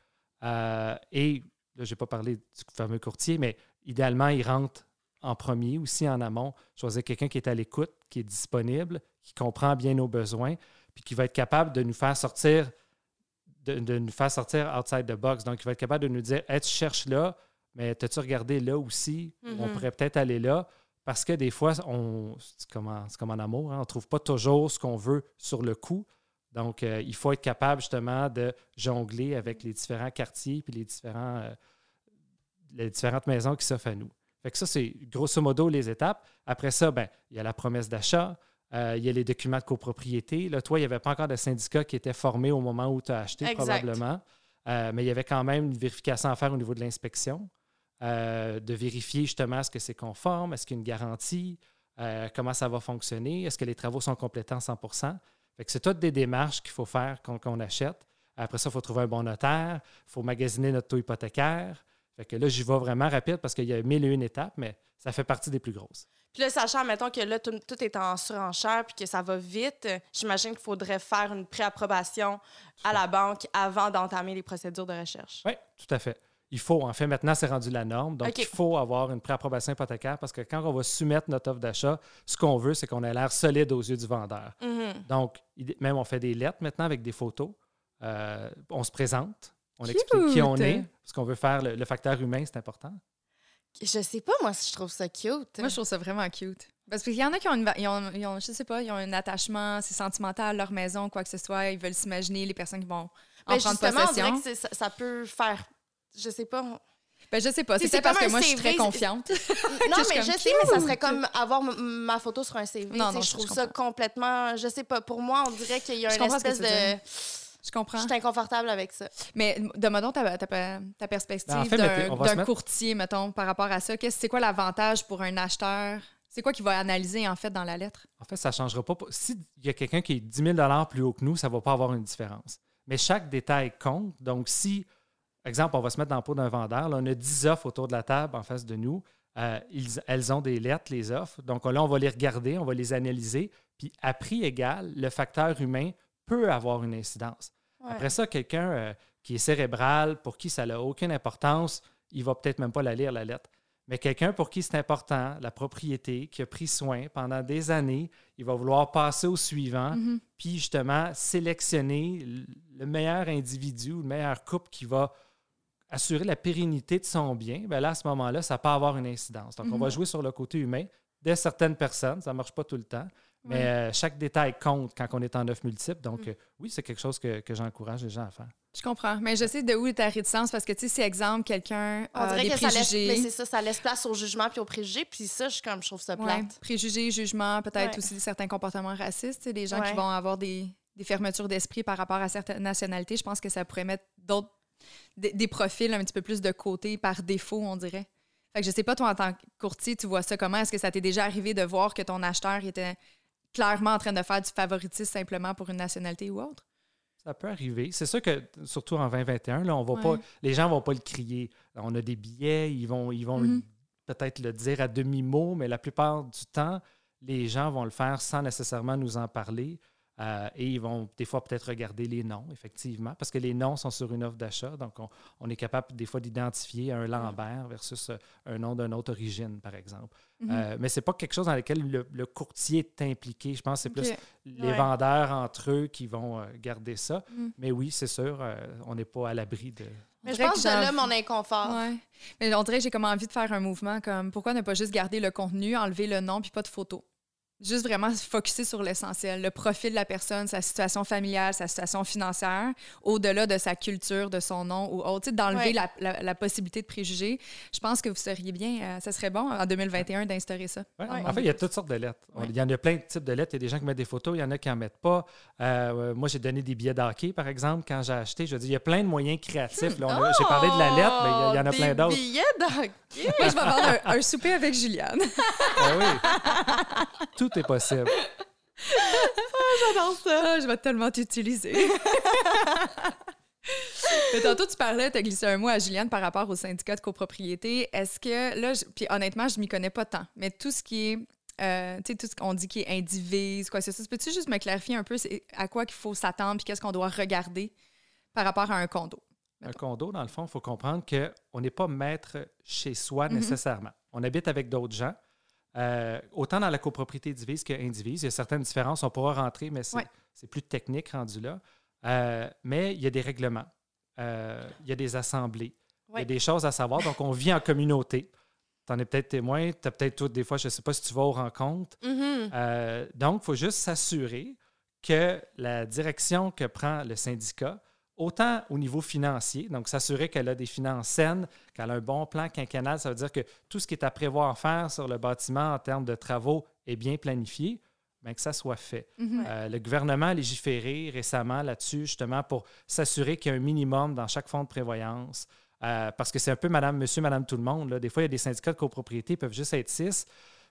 Euh, et là, je n'ai pas parlé du fameux courtier, mais idéalement, il rentre en premier, aussi en amont. Choisir quelqu'un qui est à l'écoute, qui est disponible, qui comprend bien nos besoins, puis qui va être capable de nous faire sortir de, de nous faire sortir outside the box. Donc, il va être capable de nous dire Hey, tu cherches là, mais t'as-tu regardé là aussi? Ou On pourrait peut-être aller là. Parce que des fois, on, c'est comme en, c'est comme en amour, hein, on ne trouve pas toujours ce qu'on veut sur le coup. Donc, euh, il faut être capable justement de jongler avec les différents quartiers puis les, différents, euh, les différentes maisons qui s'offrent à nous. Fait que ça, c'est grosso modo les étapes. Après ça, ben, il y a la promesse d'achat, euh, il y a les documents de copropriété. Là, toi, il n'y avait pas encore de syndicat qui était formé au moment où tu as acheté, Exact. probablement. Euh, mais il y avait quand même une vérification à faire au niveau de l'inspection, euh, de vérifier justement est-ce que c'est conforme, est-ce qu'il y a une garantie, comment ça va fonctionner, est-ce que les travaux sont complétés en 100 fait que c'est toutes des démarches qu'il faut faire quand, quand on achète. Après ça, il faut trouver un bon notaire, il faut magasiner notre taux hypothécaire. Fait que là, j'y vais vraiment rapide parce qu'il y a mille et une étapes, mais ça fait partie des plus grosses. Puis là, sachant, mettons que là, tout, tout est en surenchère puis que ça va vite, j'imagine qu'il faudrait faire une préapprobation à la banque avant d'entamer les procédures de recherche. Oui, tout à fait. Il faut, en fait, maintenant, c'est rendu la norme. Donc, il faut avoir une préapprobation hypothécaire parce que quand on va soumettre notre offre d'achat, ce qu'on veut, c'est qu'on ait l'air solide aux yeux du vendeur. Mhm. Donc, même on fait des lettres maintenant avec des photos. Euh, on se présente, on explique qui on est, parce qu'on veut faire le, le facteur humain, c'est important. Je sais pas, moi, si je trouve ça cute. Moi, je trouve ça vraiment cute. Parce qu'il y en a qui ont, une, ils ont, ils ont- je sais pas, ils ont un attachement, c'est sentimental à leur maison, quoi que ce soit. Ils veulent s'imaginer les personnes qui vont en Mais prendre justement, on possession. que ça, ça peut faire. Je sais pas. non, Ben, je sais pas. C'est- parce que moi, je suis très confiante. mais suis je sais, mais ça serait comme avoir ma photo sur un CV. Non, non, je je- trouve je ça complètement. Je sais pas. Pour moi, on dirait qu'il y a Je une espèce de. Je comprends. Je suis inconfortable avec ça. Mais donne-moi donc ta, ta, ta perspective Ben, en fait, d'un courtier, mettons, par rapport à ça. Qu'est-ce- C'est quoi l'avantage pour un acheteur? C'est quoi qu'il va analyser, en fait, dans la lettre? En fait, ça ne changera pas. S'il y a quelqu'un qui est 10 000 plus haut que nous, ça ne va pas avoir une différence. Mais chaque détail compte. Donc, si, exemple, on va se mettre dans le pot d'un vendeur, là, on a 10 offres autour de la table en face de nous. euh, ils- elles ont des lettres, les offres. Donc, là, on va les regarder, on va les analyser. Puis, à prix égal, le facteur humain peut avoir une incidence. Ouais. Après ça, quelqu'un euh, qui est cérébral, pour qui ça n'a aucune importance, il va peut-être même pas la lire, la lettre. Mais quelqu'un pour qui c'est important, la propriété, qui a pris soin pendant des années, il va vouloir passer au suivant, Mhm. puis justement sélectionner le meilleur individu, le meilleur couple qui va assurer la pérennité de son bien. Bien là, à ce moment-là, ça peut avoir une incidence. Donc, on va Mhm. jouer sur le côté humain de certaines personnes. Ça ne marche pas tout le temps. Mais Ouais. euh, chaque détail compte quand on est en neuf multiples. Donc, euh, oui, c'est quelque chose que, que j'encourage les gens à faire. Je comprends. Mais je sais de où est ta réticence parce que, tu sais, si, exemple, quelqu'un On a dirait des que ça laisse, préjugés. mais c'est ça, ça laisse place au jugement puis aux préjugés. Puis ça, je, comme, je trouve ça Ouais, plate. préjugés, jugements, peut-être Ouais. aussi certains comportements racistes. Des gens Ouais. qui vont avoir des, des fermetures d'esprit par rapport à certaines nationalités. Je pense que ça pourrait mettre d'autres des, des profils un petit peu plus de côté par défaut, on dirait. Fait que je sais pas, toi, en tant que courtier, tu vois ça comment? Est-ce que ça t'est déjà arrivé de voir que ton acheteur était clairement en train de faire du favoritisme simplement pour une nationalité ou autre? Ça peut arriver. C'est sûr que, surtout en 2021, là, on va pas, les gens ne vont pas le crier. On a des billets, ils vont, ils vont Mhm. peut-être le dire à demi-mot, mais la plupart du temps, les gens vont le faire sans nécessairement nous en parler. Euh, et ils vont des fois peut-être regarder les noms, effectivement, parce que les noms sont sur une offre d'achat. Donc, on, on est capable des fois d'identifier un Lambert versus euh, un nom d'une autre origine, par exemple. Mhm. Euh, mais ce n'est pas quelque chose dans lequel le, le courtier est impliqué. Je pense que c'est plus les Ouais. vendeurs entre eux qui vont euh, garder ça. Mhm. Mais oui, c'est sûr, euh, on n'est pas à l'abri de. Mais je pense que que j'ai là, envie- mon inconfort. Ouais. Mais on dirait que j'ai comme envie de faire un mouvement comme pourquoi ne pas juste garder le contenu, enlever le nom puis pas de photo? Juste vraiment se focuser sur l'essentiel, le profil de la personne, sa situation familiale, sa situation financière, au-delà de sa culture, de son nom ou autre, d'enlever la, la, possibilité de préjugés. Je pense que vous seriez bien, euh, ça serait bon en 2021 d'instaurer ça. En fait, il y a toutes sortes de lettres. Il y en a plein de types de lettres. Il y a des gens qui mettent des photos, il y en a qui n'en mettent pas. Euh, moi, j'ai donné des billets d'hockey, par exemple, quand j'ai acheté. Je veux dire, il y a plein de moyens créatifs. j'ai parlé de la lettre, mais il y, en a plein d'autres. Des billets d'hockey! Moi, je vais avoir un, souper avec Juliane. ah oui. Tout est possible. Ah, j'adore ça. Ah, je vais tellement t'utiliser. Mais tantôt, tu parlais, tu as glissé un mot à Juliane par rapport au syndicat de copropriété. Est-ce que, là, puis honnêtement, je m'y connais pas tant, mais tout ce qui est, euh, tu sais, tout ce qu'on dit qui est indivise, quoi, c'est ça. Peux-tu juste me clarifier un peu à quoi qu'il faut s'attendre puis qu'est-ce qu'on doit regarder par rapport à un condo? Un condo, dans le fond, il faut comprendre qu'on n'est pas maître chez soi mhm. nécessairement. On habite avec d'autres gens. Euh, autant dans la copropriété divise qu'indivise, il y a certaines différences, on pourra rentrer, mais c'est plus technique rendu là. Euh, mais il y a des règlements, euh, il y a des assemblées, il y a des choses à savoir. Donc, on vit en communauté. Tu en es peut-être témoin, tu as peut-être tout, des fois, je ne sais pas si tu vas aux rencontres. Mm-hmm. donc, il faut juste s'assurer que la direction que prend le syndicat autant au niveau financier, donc s'assurer qu'elle a des finances saines, qu'elle a un bon plan quinquennal, ça veut dire que tout ce qui est à prévoir faire sur le bâtiment en termes de travaux est bien planifié, bien que ça soit fait. Mhm. Euh, le gouvernement a légiféré récemment là-dessus, justement, pour s'assurer qu'il y a un minimum dans chaque fonds de prévoyance. Euh, parce que c'est un peu madame, monsieur, madame, tout le monde. Des fois, il y a des syndicats de copropriété qui peuvent juste être six.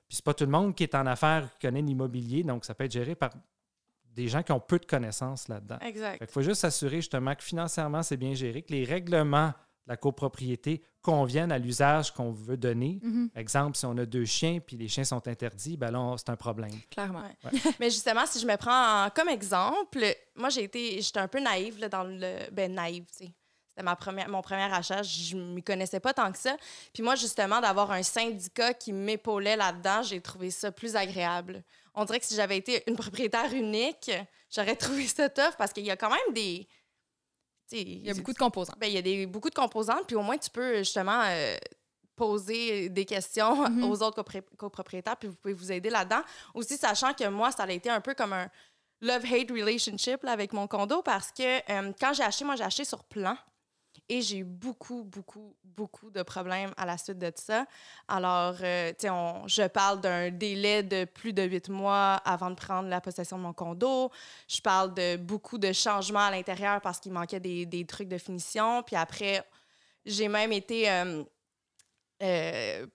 Puis c'est pas tout le monde qui est en affaires, qui connaît l'immobilier, donc ça peut être géré par des gens qui ont peu de connaissances là-dedans. Exact. Il faut juste s'assurer justement que financièrement, c'est bien géré, que les règlements de la copropriété conviennent à l'usage qu'on veut donner. Mhm. Exemple, si on a deux chiens puis les chiens sont interdits, ben là, c'est un problème. Clairement. Mais justement, si je me prends comme exemple, moi, j'ai été, j'étais un peu naïve là, dans le. Ben, naïve, tu sais. C'était ma première, mon premier achat. Je ne m'y connaissais pas tant que ça. Puis moi, justement, d'avoir un syndicat qui m'épaulait là-dedans, j'ai trouvé ça plus agréable on dirait que si j'avais été une propriétaire unique, j'aurais trouvé ça tough parce qu'il y a quand même des. Il y a beaucoup de composants. Ben, il y a des, beaucoup de composantes, puis au moins tu peux justement euh, poser des questions mm-hmm. aux autres copropriétaires, puis vous pouvez vous aider là-dedans. Aussi, sachant que moi, ça a été un peu comme un love-hate relationship avec mon condo parce que euh, quand j'ai acheté, moi, j'ai acheté sur plan. Et j'ai eu beaucoup, beaucoup, beaucoup de problèmes à la suite de ça. Alors, euh, tu sais, je parle d'un délai de plus de huit mois avant de prendre la possession de mon condo. Je parle de beaucoup de changements à l'intérieur parce qu'il manquait des, des, trucs de finition. Puis après, j'ai même été euh, euh,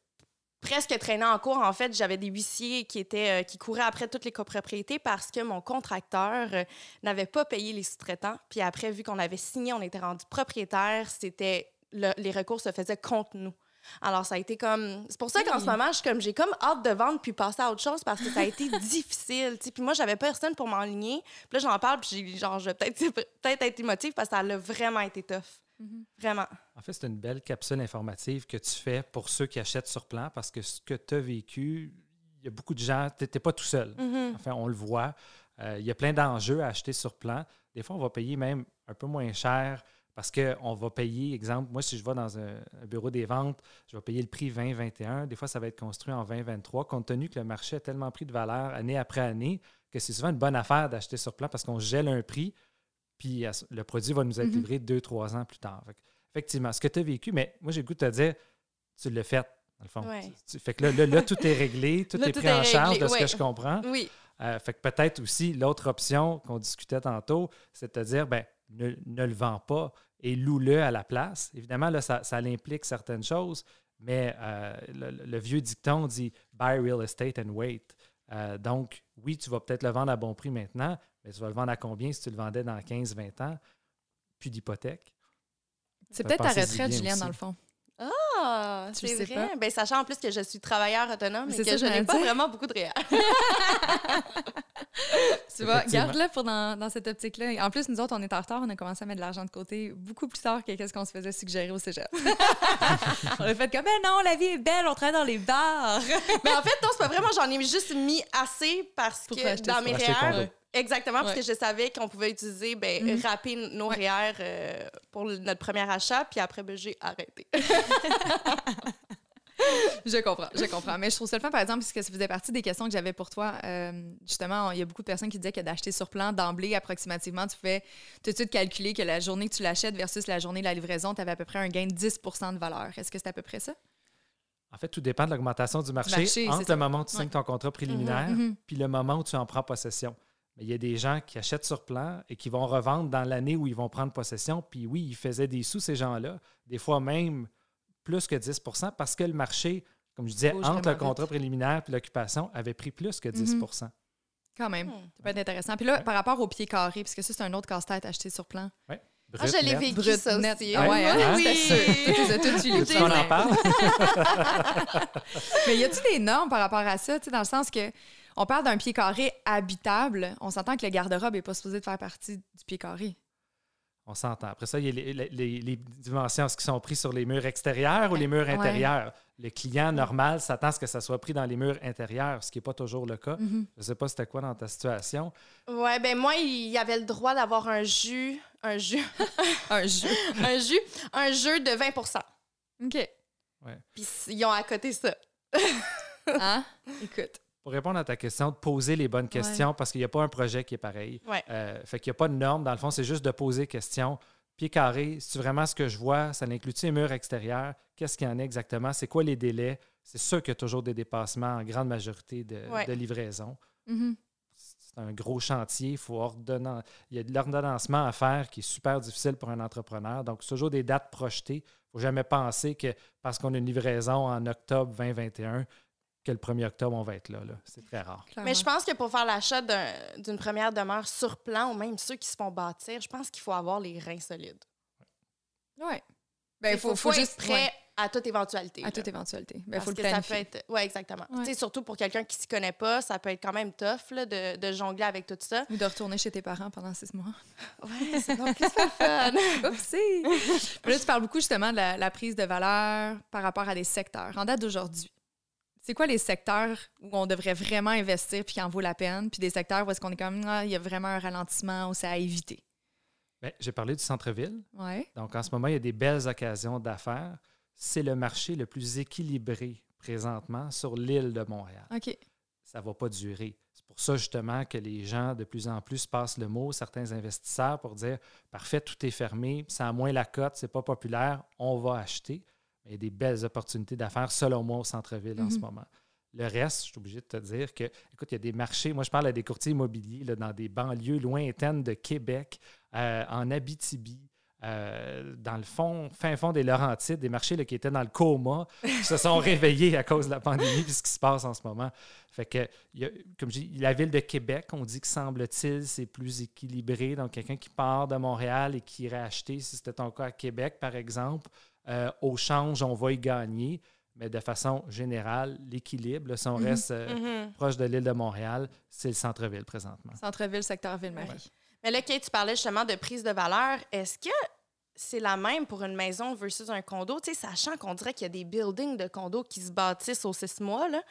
presque traînant en cours. En fait, j'avais des huissiers qui, étaient, euh, qui couraient après toutes les copropriétés parce que mon contracteur euh, n'avait pas payé les sous-traitants. Puis après, vu qu'on avait signé, on était rendu propriétaire, c'était les recours se faisaient contre nous. Alors, ça a été comme. C'est pour ça qu'en ce moment, comme j'ai comme hâte de vendre puis passer à autre chose parce que ça a été difficile. Puis moi, j'avais personne pour m'enligner. Puis là, j'en parle, puis genre, je vais peut-être peut être émotive parce que ça a vraiment été tough. Mhm. Vraiment. En fait, c'est une belle capsule informative que tu fais pour ceux qui achètent sur plan parce que ce que tu as vécu, il y a beaucoup de gens, tu n'étais pas tout seul. Mhm. Enfin, on le voit. Euh, il y a plein d'enjeux à acheter sur plan. Des fois, on va payer même un peu moins cher parce qu'on va payer, exemple, moi, si je vais dans un, bureau des ventes, je vais payer le prix 2021. Des fois, ça va être construit en 2023, compte tenu que le marché a tellement pris de valeur année après année que c'est souvent une bonne affaire d'acheter sur plan parce qu'on gèle un prix puis le produit va nous être mhm. livré deux, trois ans plus tard. effectivement, ce que tu as vécu, mais moi, j'ai le goût de te dire, tu l'as fait, dans le fond. fait que là, là, tout est réglé, tout est pris en charge de ce que je comprends. Oui. Euh, fait que peut-être aussi, l'autre option qu'on discutait tantôt, c'est de te dire, ben, ne, le vends pas et loue-le à la place. Évidemment, là, ça, ça implique certaines choses, mais euh, le, vieux dicton dit buy real estate and wait. Euh, donc, oui, tu vas peut-être le vendre à bon prix maintenant, mais tu vas le vendre à combien si tu le vendais dans 15-20 ans? Plus d'hypothèque. C'est peut-être ta retraite, Julien, dans le fond. Ah, c'est vrai. Ben, sachant en plus que je suis travailleur autonome et que je n'ai pas vraiment beaucoup de réel. tu vois, garde-le pour dans, dans cette optique-là. En plus, nous autres, on est en retard. On a commencé à mettre de l'argent de côté beaucoup plus tard que ce qu'on se faisait suggérer au cégep. on a fait comme, ben non, la vie est belle, on travaille dans les bars. Mais en fait, non, c'est pas vraiment, j'en ai juste mis assez parce que dans mes réels, Exactement, parce que je savais qu'on pouvait utiliser, ben, mm rapper nos REER euh, pour notre premier achat, puis après, ben, j'ai arrêté. je comprends, je comprends. Mais je trouve ça le fun, par exemple, puisque ça faisait partie des questions que j'avais pour toi. Euh, justement, il y a beaucoup de personnes qui disaient que d'acheter sur plan d'emblée, approximativement, tu fais tout de suite calculer que la journée que tu l'achètes versus la journée de la livraison, tu avais à peu près un gain de 10 de valeur. Est-ce que c'est à peu près ça? En fait, tout dépend de l'augmentation du marché, entre le moment où tu signes ton contrat préliminaire mm-hmm, mm-hmm. puis le moment où tu en prends possession. Mais il y a des gens qui achètent sur plan et qui vont revendre dans l'année où ils vont prendre possession. Puis oui, ils faisaient des sous, ces gens-là, des fois même plus que 10% parce que le marché, comme je disais, entre le contrat préliminaire et l'occupation, avait pris plus que 10 mm-hmm. Quand même. Hmm. Ça peut être intéressant. Puis là, par rapport au pied carré, parce que ça, c'est un autre casse-tête acheté sur plan. Oui. ah, je l'ai vécu Brut, ça net. aussi. Ah, ouais, hein? oui, oui. Tu en parle? Mais y a-t-il des normes par rapport à ça, dans le sens que on parle d'un pied carré habitable. On s'entend que le garde-robe n'est pas supposé de faire partie du pied carré. On s'entend. Après ça, il y a les, dimensions qui sont prises sur les murs extérieurs ou les murs intérieurs. Le client normal s'attend à ce que ça soit pris dans les murs intérieurs, ce qui n'est pas toujours le cas. Mm-hmm. Je ne sais pas c'était quoi dans ta situation. Oui, ben moi, il y avait le droit d'avoir un jus. Un jus. un jus. un jus. Un jeu de 20% OK. Ouais. Puis ils ont à côté ça. hein? Écoute pour répondre à ta question, de poser les bonnes questions parce qu'il n'y a pas un projet qui est pareil. Euh, fait qu'il n'y a pas de norme. Dans le fond, c'est juste de poser questions. Pied carré, c'est vraiment ce que je vois? Ça inclut-tu les murs extérieurs? Qu'est-ce qu'il y en a exactement? C'est quoi les délais? C'est sûr qu'il y a toujours des dépassements en grande majorité de, livraison. Mm-hmm. C'est un gros chantier. Il, faut il y a de l'ordonnancement à faire qui est super difficile pour un entrepreneur. Donc, c'est toujours des dates projetées. Il ne faut jamais penser que parce qu'on a une livraison en octobre 2021, que le 1er octobre, on va être là. C'est très rare. Mais je pense que pour faire l'achat d'une première demeure sur plan, ou même ceux qui se font bâtir, je pense qu'il faut avoir les reins solides. Oui. Ben, il faut, faut, juste être prêt à toute éventualité. À toute éventualité. Ben, faut le que ça peut être. Oui, exactement. Surtout pour quelqu'un qui ne s'y connaît pas, ça peut être quand même tough là, de, de, jongler avec tout ça. Ou de retourner chez tes parents pendant six mois. Oui, c'est donc plus fun. Oupsie! là, tu parles beaucoup justement de la, la, prise de valeur par rapport à des secteurs. En date d'aujourd'hui, c'est quoi les secteurs où on devrait vraiment investir puis qui en vaut la peine, puis des secteurs où est-ce qu'on est comme, ah, il y a vraiment un ralentissement ou c'est à éviter? Bien, j'ai parlé du centre-ville. Ouais. Donc, en ce moment, il y a des belles occasions d'affaires. C'est le marché le plus équilibré présentement sur l'île de Montréal. OK. Ça ne va pas durer. C'est pour ça, justement, que les gens, de plus en plus, passent le mot, certains investisseurs, pour dire parfait, tout est fermé, ça a moins la cote, c'est pas populaire, on va acheter il y a des belles opportunités d'affaires, selon moi, au centre-ville en ce mhm. moment. Le reste, je suis obligé de te dire que, écoute, il y a des marchés. Moi, je parle à des courtiers immobiliers là, dans des banlieues lointaines de Québec, euh, en Abitibi, euh, dans le fond, fin fond des Laurentides, des marchés là, qui étaient dans le coma, qui se sont réveillés à cause de la pandémie et ce qui se passe en ce moment. Fait que, y a, comme je dis, la ville de Québec, on dit que semble-t-il, c'est plus équilibré. Donc, quelqu'un qui part de Montréal et qui irait acheter, si c'était ton cas à Québec, par exemple, euh, au change, on va y gagner. Mais de façon générale, l'équilibre, si on mhm. reste euh, mhm. proche de l'île de Montréal, c'est le centre-ville présentement. Centre-ville, secteur Ville-Marie. Mais là, Kate, tu parlais justement de prise de valeur. Est-ce que c'est la même pour une maison versus un condo? Tu sais, sachant qu'on dirait qu'il y a des buildings de condos qui se bâtissent aux six mois, là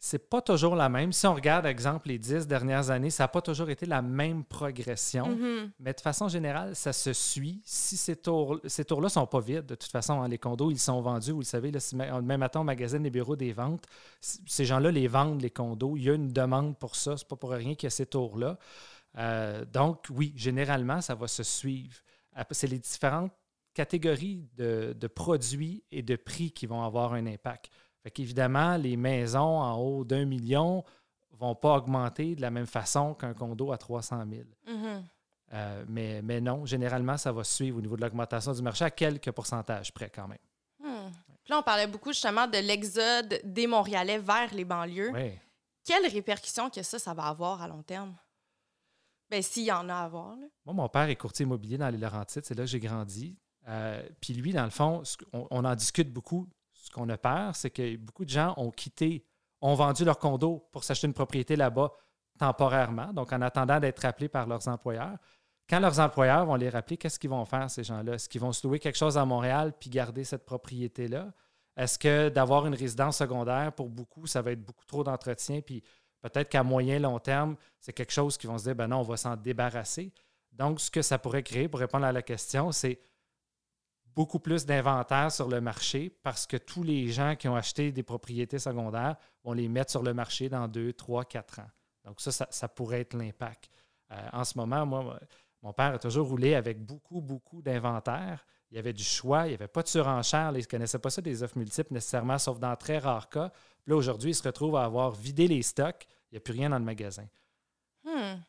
c'est pas toujours la même. Si on regarde, exemple, les dix dernières années, ça n'a pas toujours été la même progression. Mm-hmm. Mais de façon générale, ça se suit. Si ces tours, ces tours-là ne sont pas vides, de toute façon, hein, les condos, ils sont vendus. Vous le savez, là, même matin, on magasine les bureaux des ventes. Ces gens-là les vendent, les condos. Il y a une demande pour ça. C'est pas pour rien qu'il y a ces tours-là. Euh, donc, oui, généralement, ça va se suivre. C'est les différentes catégories de, de produits et de prix qui vont avoir un impact. Fait qu'évidemment, les maisons en haut d'un million vont pas augmenter de la même façon qu'un condo à 300 000. Mm-hmm. Euh, mais, mais non, généralement, ça va suivre au niveau de l'augmentation du marché à quelques pourcentages près quand même. Hmm. Puis là, on parlait beaucoup justement de l'exode des Montréalais vers les banlieues. Oui. Quelles répercussions que ça, ça va avoir à long terme? Bien, s'il y en a à avoir. Moi, mon père est courtier immobilier dans les Laurentides. C'est là que j'ai grandi. Euh, puis lui, dans le fond, on, en discute beaucoup ce qu'on a peur, c'est que beaucoup de gens ont quitté, ont vendu leur condo pour s'acheter une propriété là-bas temporairement, donc en attendant d'être rappelés par leurs employeurs. Quand leurs employeurs vont les rappeler, qu'est-ce qu'ils vont faire, ces gens-là? Est-ce qu'ils vont se louer quelque chose à Montréal puis garder cette propriété-là? Est-ce que d'avoir une résidence secondaire, pour beaucoup, ça va être beaucoup trop d'entretien, puis peut-être qu'à moyen, long terme, c'est quelque chose qu'ils vont se dire, ben non, on va s'en débarrasser. Donc, ce que ça pourrait créer, pour répondre à la question, c'est beaucoup plus d'inventaire sur le marché parce que tous les gens qui ont acheté des propriétés secondaires vont les mettre sur le marché dans deux, trois, quatre ans. Donc ça, ça, pourrait être l'impact. Euh, en ce moment, moi, mon père a toujours roulé avec beaucoup, beaucoup d'inventaire. Il y avait du choix, il n'y avait pas de surenchère. Il ne connaissait pas ça des offres multiples nécessairement, sauf dans très rares cas. Puis là, aujourd'hui, il se retrouve à avoir vidé les stocks. Il n'y a plus rien dans le magasin. Hmm.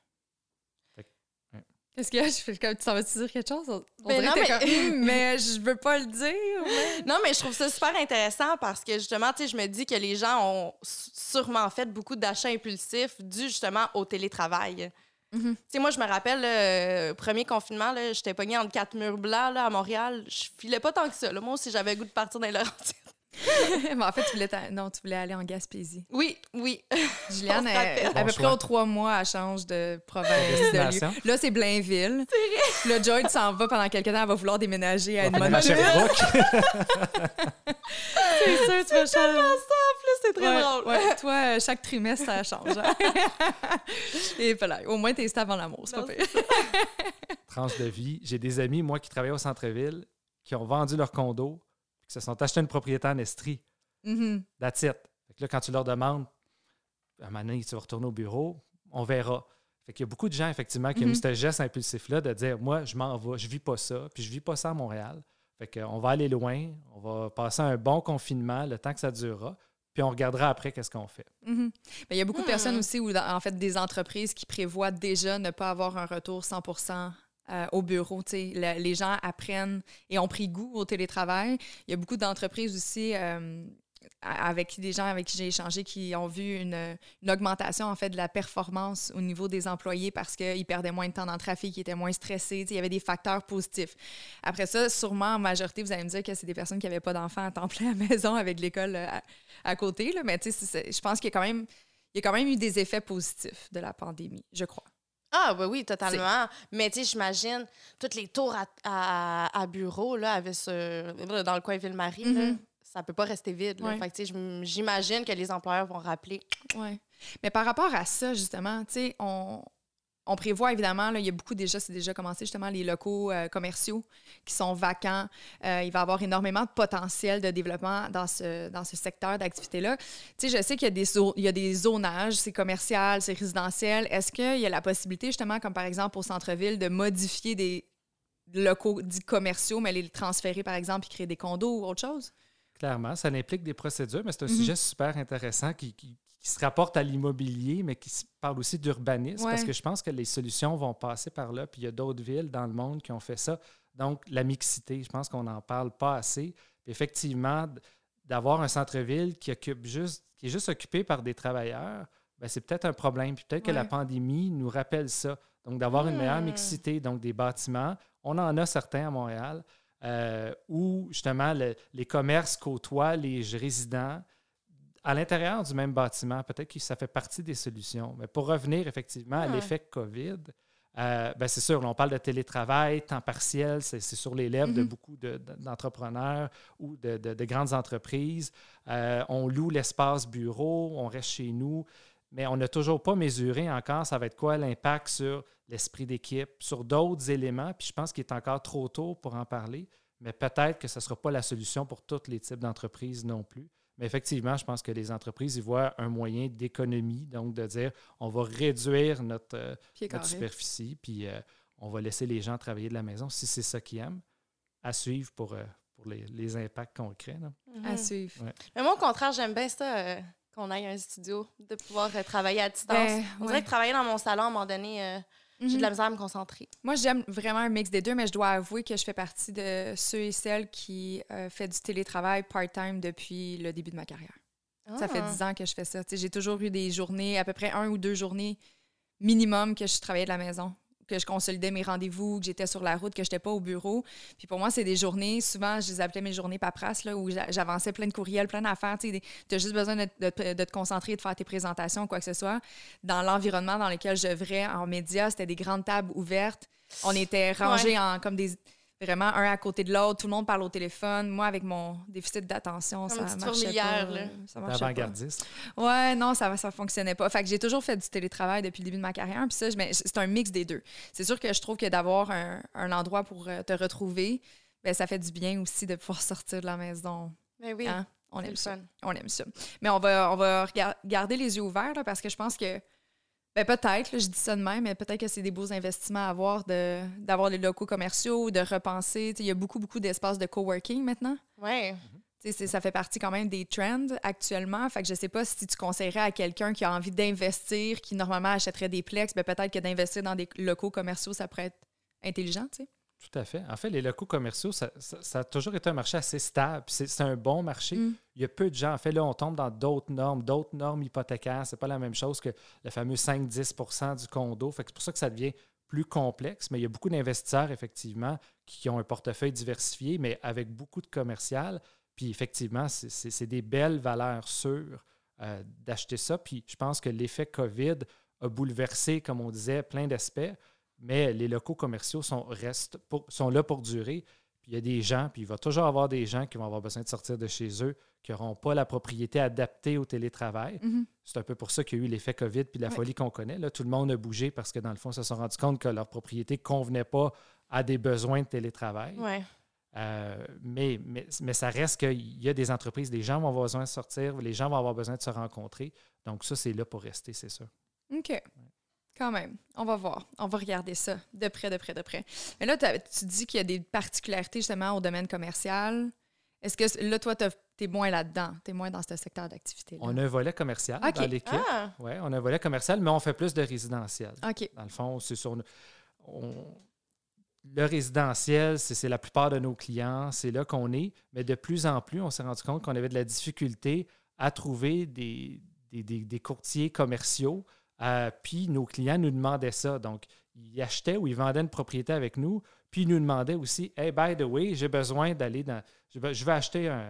Qu'est-ce que je fais comme tu vas dire quelque chose? On ben non, mais... Comme, mais je veux pas le dire. Non, mais je trouve ça super intéressant parce que justement, tu sais, je me dis que les gens ont sûrement fait beaucoup d'achats impulsifs dû justement au télétravail. Tu sais, moi, je me rappelle, le premier confinement, j'étais pognée entre quatre murs blancs là, à Montréal. Je filais pas tant que ça. Moi aussi, j'avais le goût de partir dans les Laurentides. mais en fait, tu voulais, non, tu voulais aller en Gaspésie. Oui, oui. Juliane, à peu près aux trois mois, elle change de province, de lieu. Là, c'est Blainville. C'est Là, Joy s'en va pendant quelques temps, elle va vouloir déménager à Edmonton. c'est sûr, tu vas changer. c'est très drôle. Ouais. Toi, chaque trimestre, ça change. Hein. Et voilà, au moins, t'es stable en amour, c'est pas pire. Tranche de vie. J'ai des amis, moi, qui travaillent au centre-ville, qui ont vendu leur condo qui se sont achetés une propriété en Estrie. Mm-hmm. That's it. là, quand tu leur demandes, à un moment donné, tu vas retourner au bureau, on verra. Fait qu'il y a beaucoup de gens, effectivement, qui ont mm-hmm. ce geste impulsif-là de dire Moi, je m'en vais, je vis pas ça, puis je vis pas ça à Montréal. Fait qu'on va aller loin, on va passer un bon confinement, le temps que ça durera, puis on regardera après qu'est-ce qu'on fait. Mm-hmm. il y a beaucoup de personnes mm. aussi, ou en fait, des entreprises qui prévoient déjà ne pas avoir un retour 100 euh, au bureau. les gens apprennent et ont pris goût au télétravail. Il y a beaucoup d'entreprises aussi euh, avec des gens avec qui j'ai échangé qui ont vu une, augmentation en fait de la performance au niveau des employés parce qu'ils perdaient moins de temps dans le trafic, ils étaient moins stressés. Il y avait des facteurs positifs. Après ça, sûrement en majorité, vous allez me dire que c'est des personnes qui n'avaient pas d'enfants à temps plein à la maison avec l'école euh, à, côté. Là. Mais je pense qu'il y a quand même eu des effets positifs de la pandémie, je crois. Ah, oui, oui, totalement. Mais tu sais, j'imagine, toutes les tours à, à, bureau, là, avec ce, dans le coin Ville-Marie, ça ne ça peut pas rester vide. Fait j'imagine que les employeurs vont rappeler. Oui. Mais par rapport à ça, justement, tu sais, on, on prévoit évidemment, là, il y a beaucoup déjà, c'est déjà commencé justement, les locaux euh, commerciaux qui sont vacants. Euh, il va y avoir énormément de potentiel de développement dans ce, dans ce secteur d'activité-là. Tu sais, je sais qu'il y a des, il y a des zonages, c'est commercial, c'est résidentiel. Est-ce qu'il y a la possibilité justement, comme par exemple au centre-ville, de modifier des locaux dits commerciaux, mais les transférer par exemple et créer des condos ou autre chose? Clairement, ça implique des procédures, mais c'est un mm-hmm. sujet super intéressant qui, qui se rapporte à l'immobilier, mais qui parle aussi d'urbanisme, parce que je pense que les solutions vont passer par là. Puis il y a d'autres villes dans le monde qui ont fait ça. Donc, la mixité, je pense qu'on n'en parle pas assez. Puis effectivement, d'avoir un centre-ville qui occupe juste, qui est juste occupé par des travailleurs, ben, c'est peut-être un problème. Puis peut-être que la pandémie nous rappelle ça. Donc, d'avoir une meilleure hmm. mixité, donc des bâtiments. On en a certains à Montréal, euh, où justement les commerces côtoient les résidents à l'intérieur du même bâtiment, peut-être que ça fait partie des solutions. Mais pour revenir effectivement à l'effet COVID, euh, ben c'est sûr, on parle de télétravail, temps partiel, c'est sur les lèvres de mm-hmm. beaucoup d'entrepreneurs ou de, grandes entreprises. Euh, on loue l'espace bureau, on reste chez nous, mais on n'a toujours pas mesuré encore ça va être quoi l'impact sur l'esprit d'équipe, sur d'autres éléments. Puis je pense qu'il est encore trop tôt pour en parler, mais peut-être que ce ne sera pas la solution pour tous les types d'entreprises non plus. Mais effectivement, je pense que les entreprises y voient un moyen d'économie, donc de dire on va réduire notre, euh, superficie, puis euh, on va laisser les gens travailler de la maison si c'est ça qu'ils aiment, à suivre pour, euh, pour les, les, impacts concrets. Mm-hmm. À suivre. Mais moi, au contraire, j'aime bien ça, qu'on aille à un studio, de pouvoir travailler à distance. Ben, on dirait que travailler dans mon salon, à un moment donné, j'ai de la mhm. misère à me concentrer. Moi, j'aime vraiment un mix des deux, mais je dois avouer que je fais partie de ceux et celles qui euh, font du télétravail part-time depuis le début de ma carrière. Ça fait ah. dix ans que je fais ça. J'ai toujours eu des journées, à peu près un ou deux journées minimum que je travaillais de la maison que je consolidais mes rendez-vous, que j'étais sur la route, que je n'étais pas au bureau. Puis pour moi, c'est des journées, souvent, je les appelais mes journées paperasse, là, où j'avançais plein de courriels, plein d'affaires. Tu as juste besoin de, te concentrer, de faire tes présentations, quoi que ce soit. Dans l'environnement dans lequel je j'œuvrais en médias, c'était des grandes tables ouvertes. On était rangés en, comme des vraiment un à côté de l'autre. Tout le monde parle au téléphone. Moi, avec mon déficit d'attention, ça marchait pas. Ça marchait avant-gardiste. Ouais, non, ça ça fonctionnait pas. Fait que j'ai toujours fait du télétravail depuis le début de ma carrière. Puis ça, c'est un mix des deux. C'est sûr que je trouve que d'avoir un, endroit pour euh, te retrouver, ben, ça fait du bien aussi de pouvoir sortir de la maison. Mais oui. Hein? On aime ça. fun. On aime ça. Mais on va, on va garder les yeux ouverts là, parce que je pense que, ben peut-être, je dis ça de même, mais peut-être que c'est des beaux investissements à avoir de, d'avoir les locaux commerciaux, de repenser. Il y a beaucoup, beaucoup d'espaces de coworking maintenant. C'est- ça fait partie quand même des trends actuellement. Fait que je sais pas si tu conseillerais à quelqu'un qui a envie d'investir, qui normalement achèterait des plex, ben peut-être que d'investir dans des locaux commerciaux, ça pourrait être intelligent, tu sais. Tout à fait. En fait, les locaux commerciaux, ça, ça- ça a toujours été un marché assez stable. C'est un bon marché. Mm. Il y a peu de gens. En fait, là, on tombe dans d'autres normes, d'autres normes hypothécaires. C'est pas la même chose que le fameux 5-10% du condo. Fait C'est pour ça que ça devient plus complexe. Mais il y a beaucoup d'investisseurs, effectivement, qui, ont un portefeuille diversifié, mais avec beaucoup de commercial. Puis effectivement, c'est des belles valeurs sûres euh, d'acheter ça. Puis je pense que l'effet COVID a bouleversé, comme on disait, plein d'aspects mais les locaux commerciaux sont, restent pour- sont là pour durer. Puis il y a des gens, puis il va toujours avoir des gens qui vont avoir besoin de sortir de chez eux, qui n'auront pas la propriété adaptée au télétravail. Mhm. C'est un peu pour ça qu'il y a eu l'effet COVID puis la folie qu'on connaît. Là, tout le monde a bougé parce que, dans le fond, ils se sont rendus compte que leur propriété ne convenait pas à des besoins de télétravail. Euh, mais, mais, mais ça reste qu'il y a des entreprises, les gens vont avoir besoin de sortir, les gens vont avoir besoin de se rencontrer. Donc, ça, c'est là pour rester, c'est sûr. OK. Quand même. On va voir. On va regarder ça de près, de près, de près. Mais là, tu dis qu'il y a des particularités justement au domaine commercial. Est-ce que là, toi, tu es moins là-dedans? Tu es moins dans ce secteur d'activité-là? On a un volet commercial dans l'équipe. Ah! Oui, on a un volet commercial, mais on fait plus de résidentiel. OK. Dans le fond, c'est sur. on- le résidentiel, c'est c'est la plupart de nos clients, c'est là qu'on est. Mais de plus en plus, on s'est rendu compte qu'on avait de la difficulté à trouver des, des, des- des courtiers commerciaux. Euh, puis nos clients nous demandaient ça. Donc, ils achetaient ou ils vendaient une propriété avec nous. Puis ils nous demandaient aussi Hey, by the way, j'ai besoin d'aller dans. Je veux, acheter un,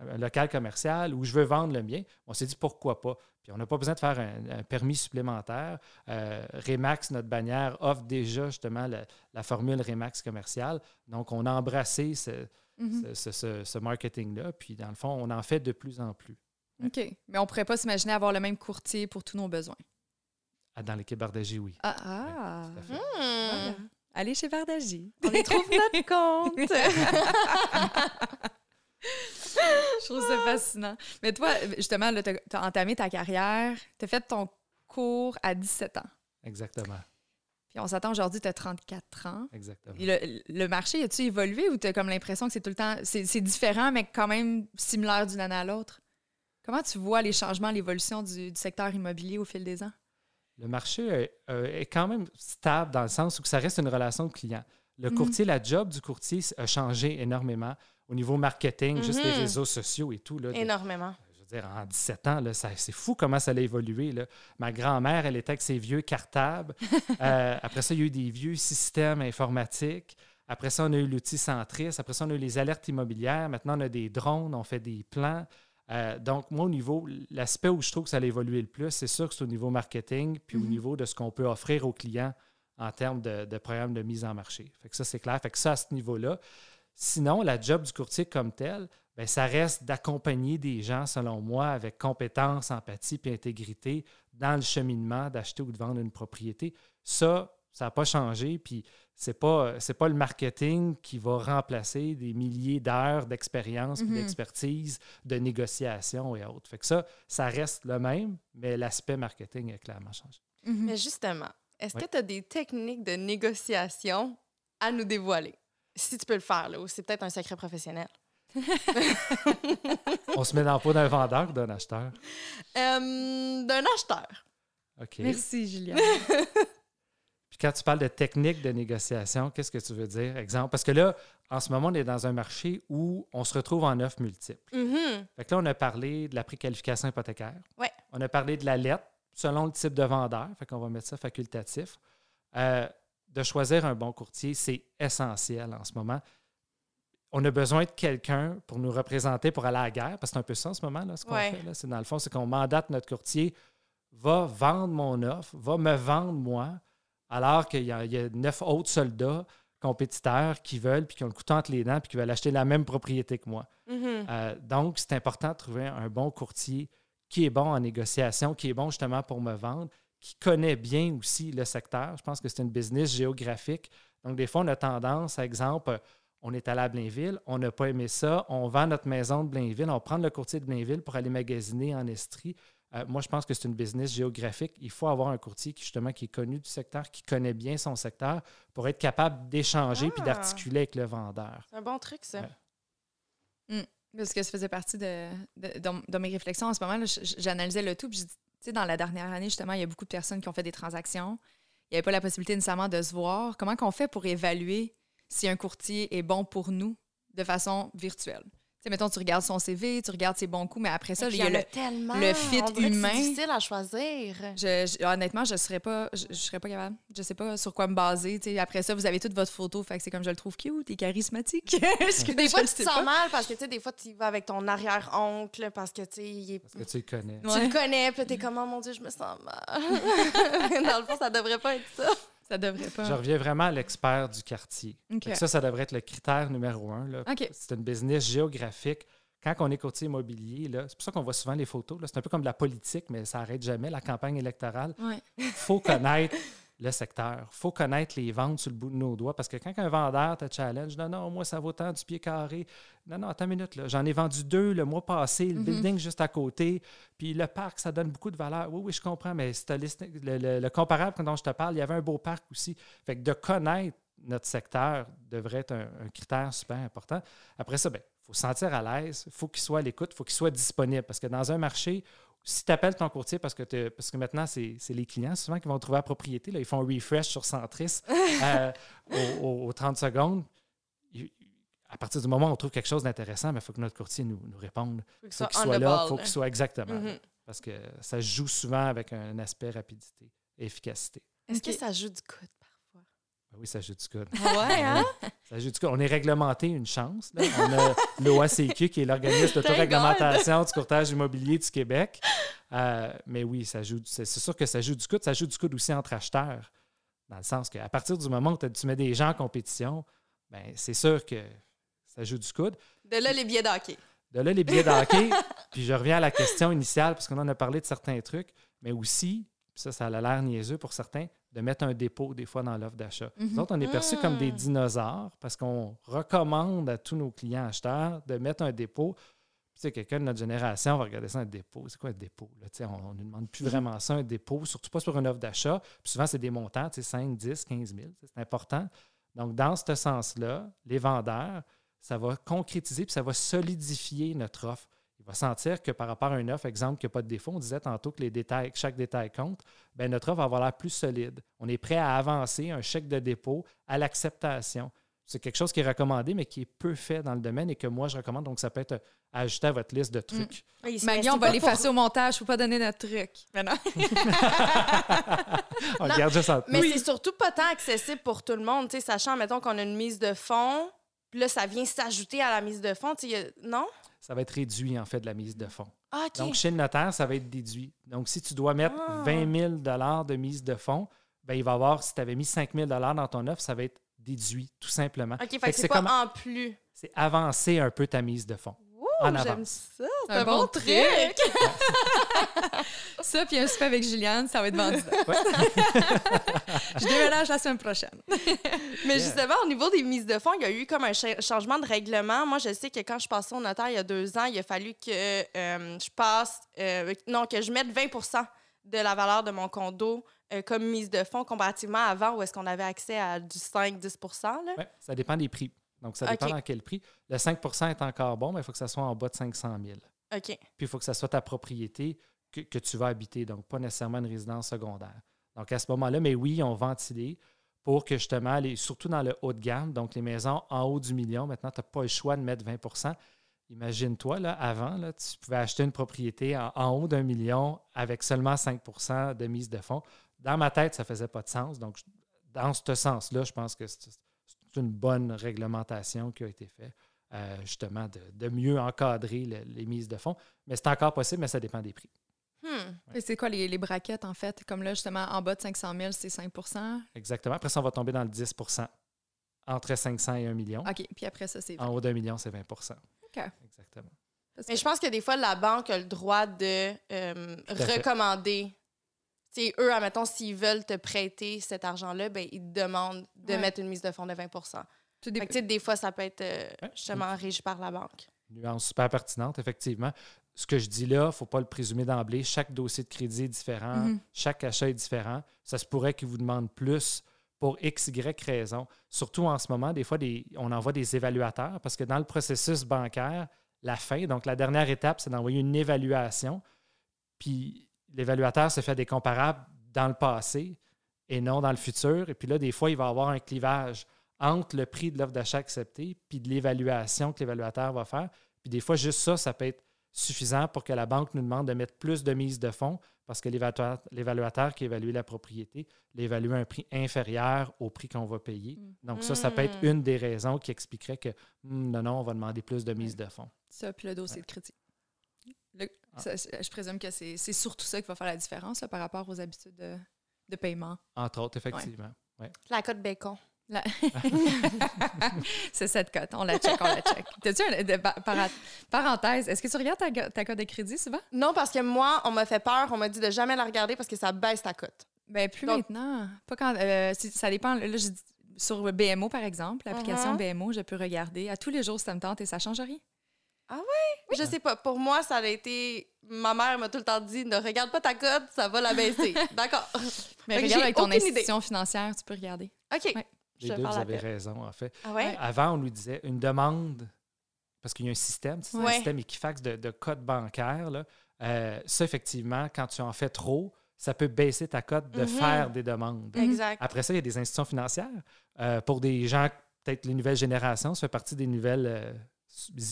un local commercial ou je veux vendre le mien. On s'est dit pourquoi pas? Puis on n'a pas besoin de faire un, un permis supplémentaire. Euh, Remax, notre bannière, offre déjà justement la, la formule Remax commercial. Donc, on a embrassé ce, Mhm. ce- ce- ce- ce marketing-là. Puis, dans le fond, on en fait de plus en plus. OK. Mais on pourrait pas s'imaginer avoir le même courtier pour tous nos besoins. Ah, Dans l'équipe Bardagi, oui. Ah, ah. Tout à fait. Hmm. Voilà. Allez chez Verdagie. On y trouve notre compte. Je trouve ça fascinant. Mais toi, justement, tu as, entamé ta carrière, tu as fait ton cours à 17 ans. Exactement. Puis on s'attend aujourd'hui, tu as 34 ans. Exactement. Le, le marché, a-tu évolué ou tu as comme l'impression que c'est tout le temps. C'est c'est différent, mais quand même similaire d'une année à l'autre? Comment tu vois les changements, l'évolution du, du secteur immobilier au fil des ans? Le marché euh, est quand même stable dans le sens où ça reste une relation de client. Le Mhm. courtier, la job du courtier a changé énormément au niveau marketing, juste les Mhm. réseaux sociaux et tout. Là, de- Énormément. je veux dire, en 17 ans, c'est fou comment ça a évolué. Là. Ma grand-mère, elle était avec ses vieux cartables. Euh, après ça, il y a eu des vieux systèmes informatiques. Après ça, on a eu l'outil centris. Après ça, on a eu les alertes immobilières. Maintenant, on a des drones, on fait des plans. Euh, donc, moi, au niveau, l'aspect où je trouve que ça a évolué le plus, c'est sûr que c'est au niveau marketing, puis au Mhm. niveau de ce qu'on peut offrir aux clients en termes de, de programme de mise en marché. Fait que ça, c'est clair. Fait que ça, à ce niveau-là. Sinon, la job du courtier comme tel, ben, ça reste d'accompagner des gens, selon moi, avec compétence, empathie et intégrité dans le cheminement d'acheter ou de vendre une propriété. Ça, ça n'a pas changé. Puis, c'est pas, c'est pas le marketing qui va remplacer des milliers d'heures d'expérience, Mhm. d'expertise, de négociation et autres. Fait que ça, ça reste le même, mais l'aspect marketing a clairement changé. Mhm. Mais justement, est-ce que tu as des techniques de négociation à nous dévoiler? Si tu peux le faire, là, ou c'est peut-être un secret professionnel. On se met dans le pot d'un vendeur ou d'un acheteur? Euh, D'un acheteur. OK. Merci, Julia. Quand tu parles de technique de négociation, qu'est-ce que tu veux dire? Exemple, parce que là, en ce moment, on est dans un marché où on se retrouve en offres multiples. Mhm. Fait que là, on a parlé de la préqualification hypothécaire. Ouais. On a parlé de la lettre selon le type de vendeur. Fait qu'on va mettre ça facultatif. Euh, de choisir un bon courtier, c'est essentiel en ce moment. On a besoin de quelqu'un pour nous représenter pour aller à la guerre, parce que c'est un peu ça en ce moment, là, ce qu'on Ouais. fait. C'est dans le fond, c'est qu'on mandate notre courtier, va vendre mon offre, va me vendre moi, alors qu'il y, a- il y a neuf autres soldats compétiteurs qui veulent, puis qui ont le couteau entre les dents, puis qui veulent acheter la même propriété que moi. Mhm. Euh, donc, c'est important de trouver un bon courtier qui est bon en négociation, qui est bon justement pour me vendre, qui connaît bien aussi le secteur. Je pense que c'est une business géographique. Donc, des fois, on a tendance, par exemple, on est allé à Blainville, on n'a pas aimé ça, on vend notre maison de Blainville, on va prendre le courtier de Blainville pour aller magasiner en Estrie. Euh, moi, je pense que c'est une business géographique. Il faut avoir un courtier qui, justement, qui est connu du secteur, qui connaît bien son secteur pour être capable d'échanger puis Ah. d'articuler avec le vendeur. C'est un bon truc, ça. Ouais. Parce que ça faisait partie de, de, de- de mes réflexions en ce moment. J'analysais le tout. Puis j'ai dit, tu sais, dans la dernière année, justement, il y a beaucoup de personnes qui ont fait des transactions. Il n'y avait pas la possibilité nécessairement de se voir. Comment qu'on fait pour évaluer si un courtier est bon pour nous de façon virtuelle? Tu sais, mettons, tu regardes son CV, tu regardes ses bons coups, mais après ça, il y a le, tellement. le fit On humain. C'est difficile à choisir. Je, je- honnêtement, je serais pas, je, je serais pas capable. Je sais pas sur quoi me baser. tu sais. Après ça, vous avez toute votre photo, fait que c'est comme je le trouve cute et charismatique. Des fois, tu te sens pas? mal parce que, tu sais, des fois, tu vas avec ton arrière-oncle parce que, tu sais, il est- Parce que tu le connais. tu Ouais, le connais, puis t'es comme, oh mon Dieu, je me sens mal. Dans le fond, ça devrait pas être ça. Ça devrait pas. Je reviens vraiment à l'expert du quartier. Ça, ça devrait être le critère numéro un. C'est une business géographique. Quand on est courtier immobilier, c'est pour ça qu'on voit souvent les photos. C'est un peu comme la politique, mais ça n'arrête jamais, la campagne électorale. Ouais. Il faut connaître le secteur. Il faut connaître les ventes sur le bout de nos doigts. Parce que quand un vendeur te challenge, non, non, moi, ça vaut tant du pied carré. Non, non, attends une minute. là. J'en ai vendu deux le mois passé, le Mhm. building juste à côté. Puis le parc, ça donne beaucoup de valeur. Oui, oui, je comprends, mais le, le- le comparable dont je te parle, il y avait un beau parc aussi. Fait que de connaître notre secteur devrait être un, un critère super important. Après ça, il faut se sentir à l'aise, il faut qu'il soit à l'écoute, il faut qu'il soit disponible. Parce que dans un marché, si tu appelles ton courtier, parce que, parce que maintenant, c'est c'est les clients souvent qui vont trouver la propriété, là, ils font un refresh sur Centris euh, aux, aux- aux 30 secondes. Il- à partir du moment où on trouve quelque chose d'intéressant, il faut que notre courtier nous, nous réponde. Faut Il faut qu'il soit là, il faut qu'il soit exactement. Mhm. Parce que ça joue souvent avec un aspect rapidité et efficacité. Est-ce que ça joue du parfois? Ben oui, ça joue du code. Ouais, hein? Ça joue du code. On est réglementé, une chance. là. On a l'OACQ, qui est l'organisme d'autoréglementation du courtage immobilier du Québec. Euh, mais oui, ça joue. C'est sûr que ça joue du coude. Ça joue du coude aussi entre acheteurs. Dans le sens qu'à partir du moment où tu mets des gens en compétition, ben, c'est sûr que ça joue du coude. De là, les billets d'hockey. De là, les billets d'hockey. puis je reviens à la question initiale, parce qu'on en a parlé de certains trucs, mais aussi, puis ça, ça a l'air niaiseux pour certains, de mettre un dépôt des fois dans l'offre d'achat. Nous Mhm. autres, on est perçus comme des Mm. dinosaures parce qu'on recommande à tous nos clients acheteurs de mettre un dépôt. Tu sais, quelqu'un de notre génération va regarder ça, un dépôt. C'est quoi un dépôt? Là? Tu sais, On ne demande plus vraiment ça, un dépôt, surtout pas sur une offre d'achat. Puis souvent, c'est des montants, tu sais, 5, 10, 15 000. C'est important. Donc, dans ce sens-là, les vendeurs, ça va concrétiser puis ça va solidifier notre offre. Il va sentir que par rapport à une offre, exemple, qui n'a pas de défaut, on disait tantôt que les détails, que chaque détail compte, ben notre offre va avoir l'air plus solide. On est prêt à avancer un chèque de dépôt à l'acceptation. C'est quelque chose qui est recommandé, mais qui est peu fait dans le domaine et que moi, je recommande. Donc, ça peut être à ajouter à votre liste de trucs. Oui, c'est- Maggie, c'est on va l'effacer pour- au montage. Faut pas donner notre truc. Mais non. On Non, regarde juste en Mais c'est surtout pas tant accessible pour tout le monde, tu sais, sachant, mettons, qu'on a une mise de fonds, puis là, ça vient s'ajouter à la mise de fonds, non? Ça va être réduit, en fait, de la mise de fonds. Ah. Donc, chez le notaire, ça va être déduit. Donc, si tu dois mettre Ah. 20 000 de mise de fonds, ben, il va y avoir, si tu avais mis 5 000 dans ton offre, ça va être déduit, tout simplement. OK, fait Fait que que c'est c'est pas comme- en plus. C'est avancer un peu ta mise de fonds. En j'aime ça. C'est Un un, bon bon truc. truc. Ça, puis un souper avec Juliane, ça va être vendu. Ouais. Je déménage la semaine prochaine. Mais Yeah. justement, au niveau des mises de fonds, il y a eu comme un cha- changement de règlement. Moi, je sais que quand je passais au notaire il y a deux ans, il a fallu que euh, je passe, euh, non, que je mette 20 de la valeur de mon condo euh, comme mise de fonds comparativement à avant où est-ce qu'on avait accès à du 5-10 là. Ouais, ça dépend des prix. Donc, ça dépend OK. dans quel prix. Le 5% est encore bon, mais il faut que ça soit en bas de 500 000. OK. Puis, il faut que ça soit ta propriété que, que tu vas habiter, donc pas nécessairement une résidence secondaire. Donc, à ce moment-là, mais oui, on ventilé pour que justement, les, surtout dans le haut de gamme, donc les maisons en haut du million, maintenant, tu n'as pas le choix de mettre 20% Imagine-toi, là, avant, là, tu pouvais acheter une propriété en, en haut d'un million avec seulement 5% de mise de fonds. Dans ma tête, ça ne faisait pas de sens. Donc, dans ce sens-là, je pense que c'est c'est une bonne réglementation qui a été faite, euh, justement, de, de mieux encadrer le- les mises de fonds. Mais c'est encore possible, mais ça dépend des prix. Hmm. Et c'est quoi les, les braquettes, en fait? Comme là, justement, en bas de 500 000, c'est 5% Exactement. Après ça, on va tomber dans le 10% entre 500 et 1 million. OK. Puis après ça, c'est En haut d'un million, c'est 20 OK. Exactement. Parce Mais que- je pense que des fois, la banque a le droit de euh, recommander. Sais, eux, admettons, s'ils veulent te prêter cet argent-là, ben, ils te demandent de Ouais. mettre une mise de fonds de 20 Fait que, tu sais, des fois, ça peut être euh, justement régi par la banque. Nuance super pertinente, effectivement. Ce que je dis là, il ne faut pas le présumer d'emblée. Chaque dossier de crédit est différent, Mhm. chaque achat est différent. Ça se pourrait qu'ils vous demandent plus pour X, Y raison. Surtout en ce moment, des fois, des- on envoie des évaluateurs parce que dans le processus bancaire, la fin, donc la dernière étape, c'est d'envoyer une évaluation. Puis l'évaluateur se fait des comparables dans le passé et non dans le futur. Et puis là, des fois, il va y avoir un clivage entre le prix de l'offre d'achat acceptée puis de l'évaluation que l'évaluateur va faire. Puis des fois, juste ça, ça peut être suffisant pour que la banque nous demande de mettre plus de mise de fonds parce que l'évaluateur l'évaluateur qui évalue la propriété l'évalue à un prix inférieur au prix qu'on va payer. Donc ça, ça peut être Mm. une des raisons qui expliquerait que Hmm, non, non, on va demander plus de mise de fonds. Ça, puis le dossier de crédit. Ah. ça, je présume que c'est c'est surtout ça qui va faire la différence là, par rapport aux habitudes de, de paiement. Entre autres, effectivement. La cote bacon. La- c'est cette cote. On la check, on la check. T'as-tu un de- pa- para- parenthèse? Est-ce que tu regardes ta, ta cote de crédit souvent? Non, parce que moi, on m'a fait peur. On m'a dit de jamais la regarder parce que ça baisse ta cote. Ben plus Donc- maintenant. Pas quand. euh, ça dépend. Là, je dis- sur BMO, par exemple, l'application Mhm. BMO, je peux regarder à tous les jours si ça me tente et ça change rien. Je sais pas. Pour moi, ça a été. Ma mère m'a tout le temps dit ne regarde pas ta cote, ça va la baisser. D'accord. Mais Fait regarde avec ton idée. institution financière, tu peux regarder. OK. Ouais. Les deux, vous avez raison, en fait. Ah ouais? Avant, on nous disait une demande, parce qu'il y a un système, c'est un Ouais. système Equifax de, de code bancaire. Là. Euh, ça, effectivement, quand tu en fais trop, ça peut baisser ta cote de Mhm. faire des demandes. Exact. Après ça, il y a des institutions financières. Euh, pour des gens, peut-être les nouvelles générations, ça fait partie des nouvelles euh,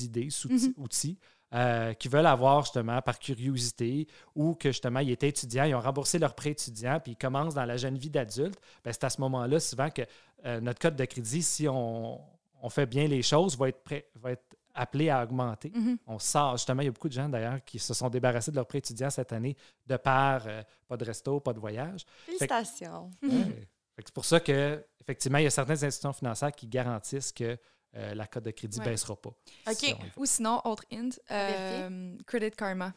idées, Mhm. outils, euh, qui veulent avoir justement par curiosité ou que justement ils étaient étudiants, ils ont remboursé leur prêt étudiant, puis ils commencent dans la jeune vie d'adulte. Ben, c'est à ce moment-là souvent que euh, notre code de crédit, si on, on fait bien les choses, va être, prêt, va être appelé à augmenter. Mhm. On sort, justement, il y a beaucoup de gens d'ailleurs qui se sont débarrassés de leur prêt étudiant cette année de par euh, pas de resto, pas de voyage. Félicitations. Ouais. C'est pour ça que effectivement, il y a certaines institutions financières qui garantissent que euh, la cote de crédit ne Ouais. baissera pas. OK. Si. Ou sinon, autre hint, euh, Credit Karma,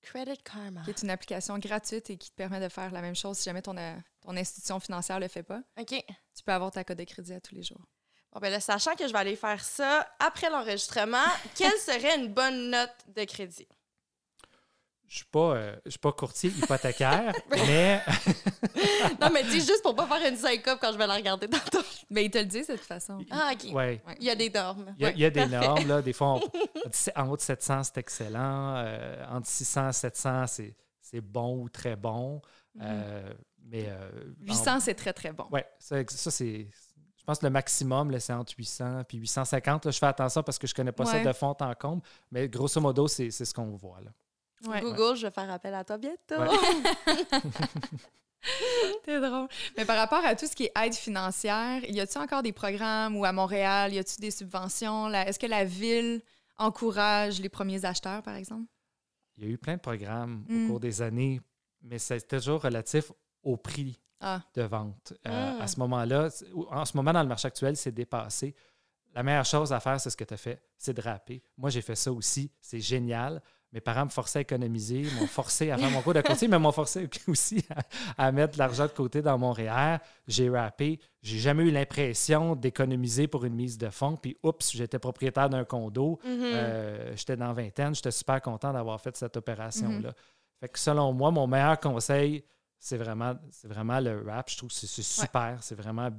Credit Karma. qui est une application gratuite et qui te permet de faire la même chose si jamais ton, euh, ton institution financière ne le fait pas. OK. Tu peux avoir ta cote de crédit à tous les jours. Bon, ben là, sachant que je vais aller faire ça après l'enregistrement, quelle serait une bonne note de crédit? Je ne suis, pas, euh, je suis pas courtier hypothécaire, mais Non, mais dis juste pour pas faire une syncope quand je vais la regarder tantôt. Mais ils te le disent de toute façon. Ah, OK. ouais. Il y a des normes. Il y a, il y a des Parfait. normes. Là. Des fois, on- dit en haut de 700, c'est excellent. Euh, entre 600 et 700, c'est c'est bon ou très bon. Euh, mais euh, 800, c'est très, très bon. Oui, ça, ça, c'est. Je pense que le maximum, là, c'est entre 800 puis 850. Là, je fais attention parce que je ne connais pas ça de fond en comble, mais grosso modo, c'est c'est ce qu'on voit. Là. Ouais. Google, je vais faire appel à toi bientôt. Ouais. C'est drôle. Mais par rapport à tout ce qui est aide financière, y a-t-il encore des programmes ou à Montréal, y a-t-il des subventions? là? Est-ce que la ville encourage les premiers acheteurs, par exemple? Il y a eu plein de programmes Mm. au cours des années, mais c'est toujours relatif au prix Ah, de vente. Euh, Mm. À ce moment-là, en ce moment, dans le marché actuel, c'est dépassé. La meilleure chose à faire, c'est ce que tu as fait, c'est de rapper. Moi, j'ai fait ça aussi. C'est génial. Mes parents me forçaient à économiser, m'ont forcé à faire mon cours de côté, mais m'ont forcé aussi à, à mettre de l'argent de côté dans mon REER. J'ai rappé. J'ai jamais eu l'impression d'économiser pour une mise de fonds. Puis, oups, j'étais propriétaire d'un condo. Mhm. Euh, j'étais dans vingtaine. J'étais super content d'avoir fait cette opération-là. Mhm. Fait que selon moi, mon meilleur conseil, c'est vraiment, vraiment le rap. Je trouve que c'est c'est super. C'est vraiment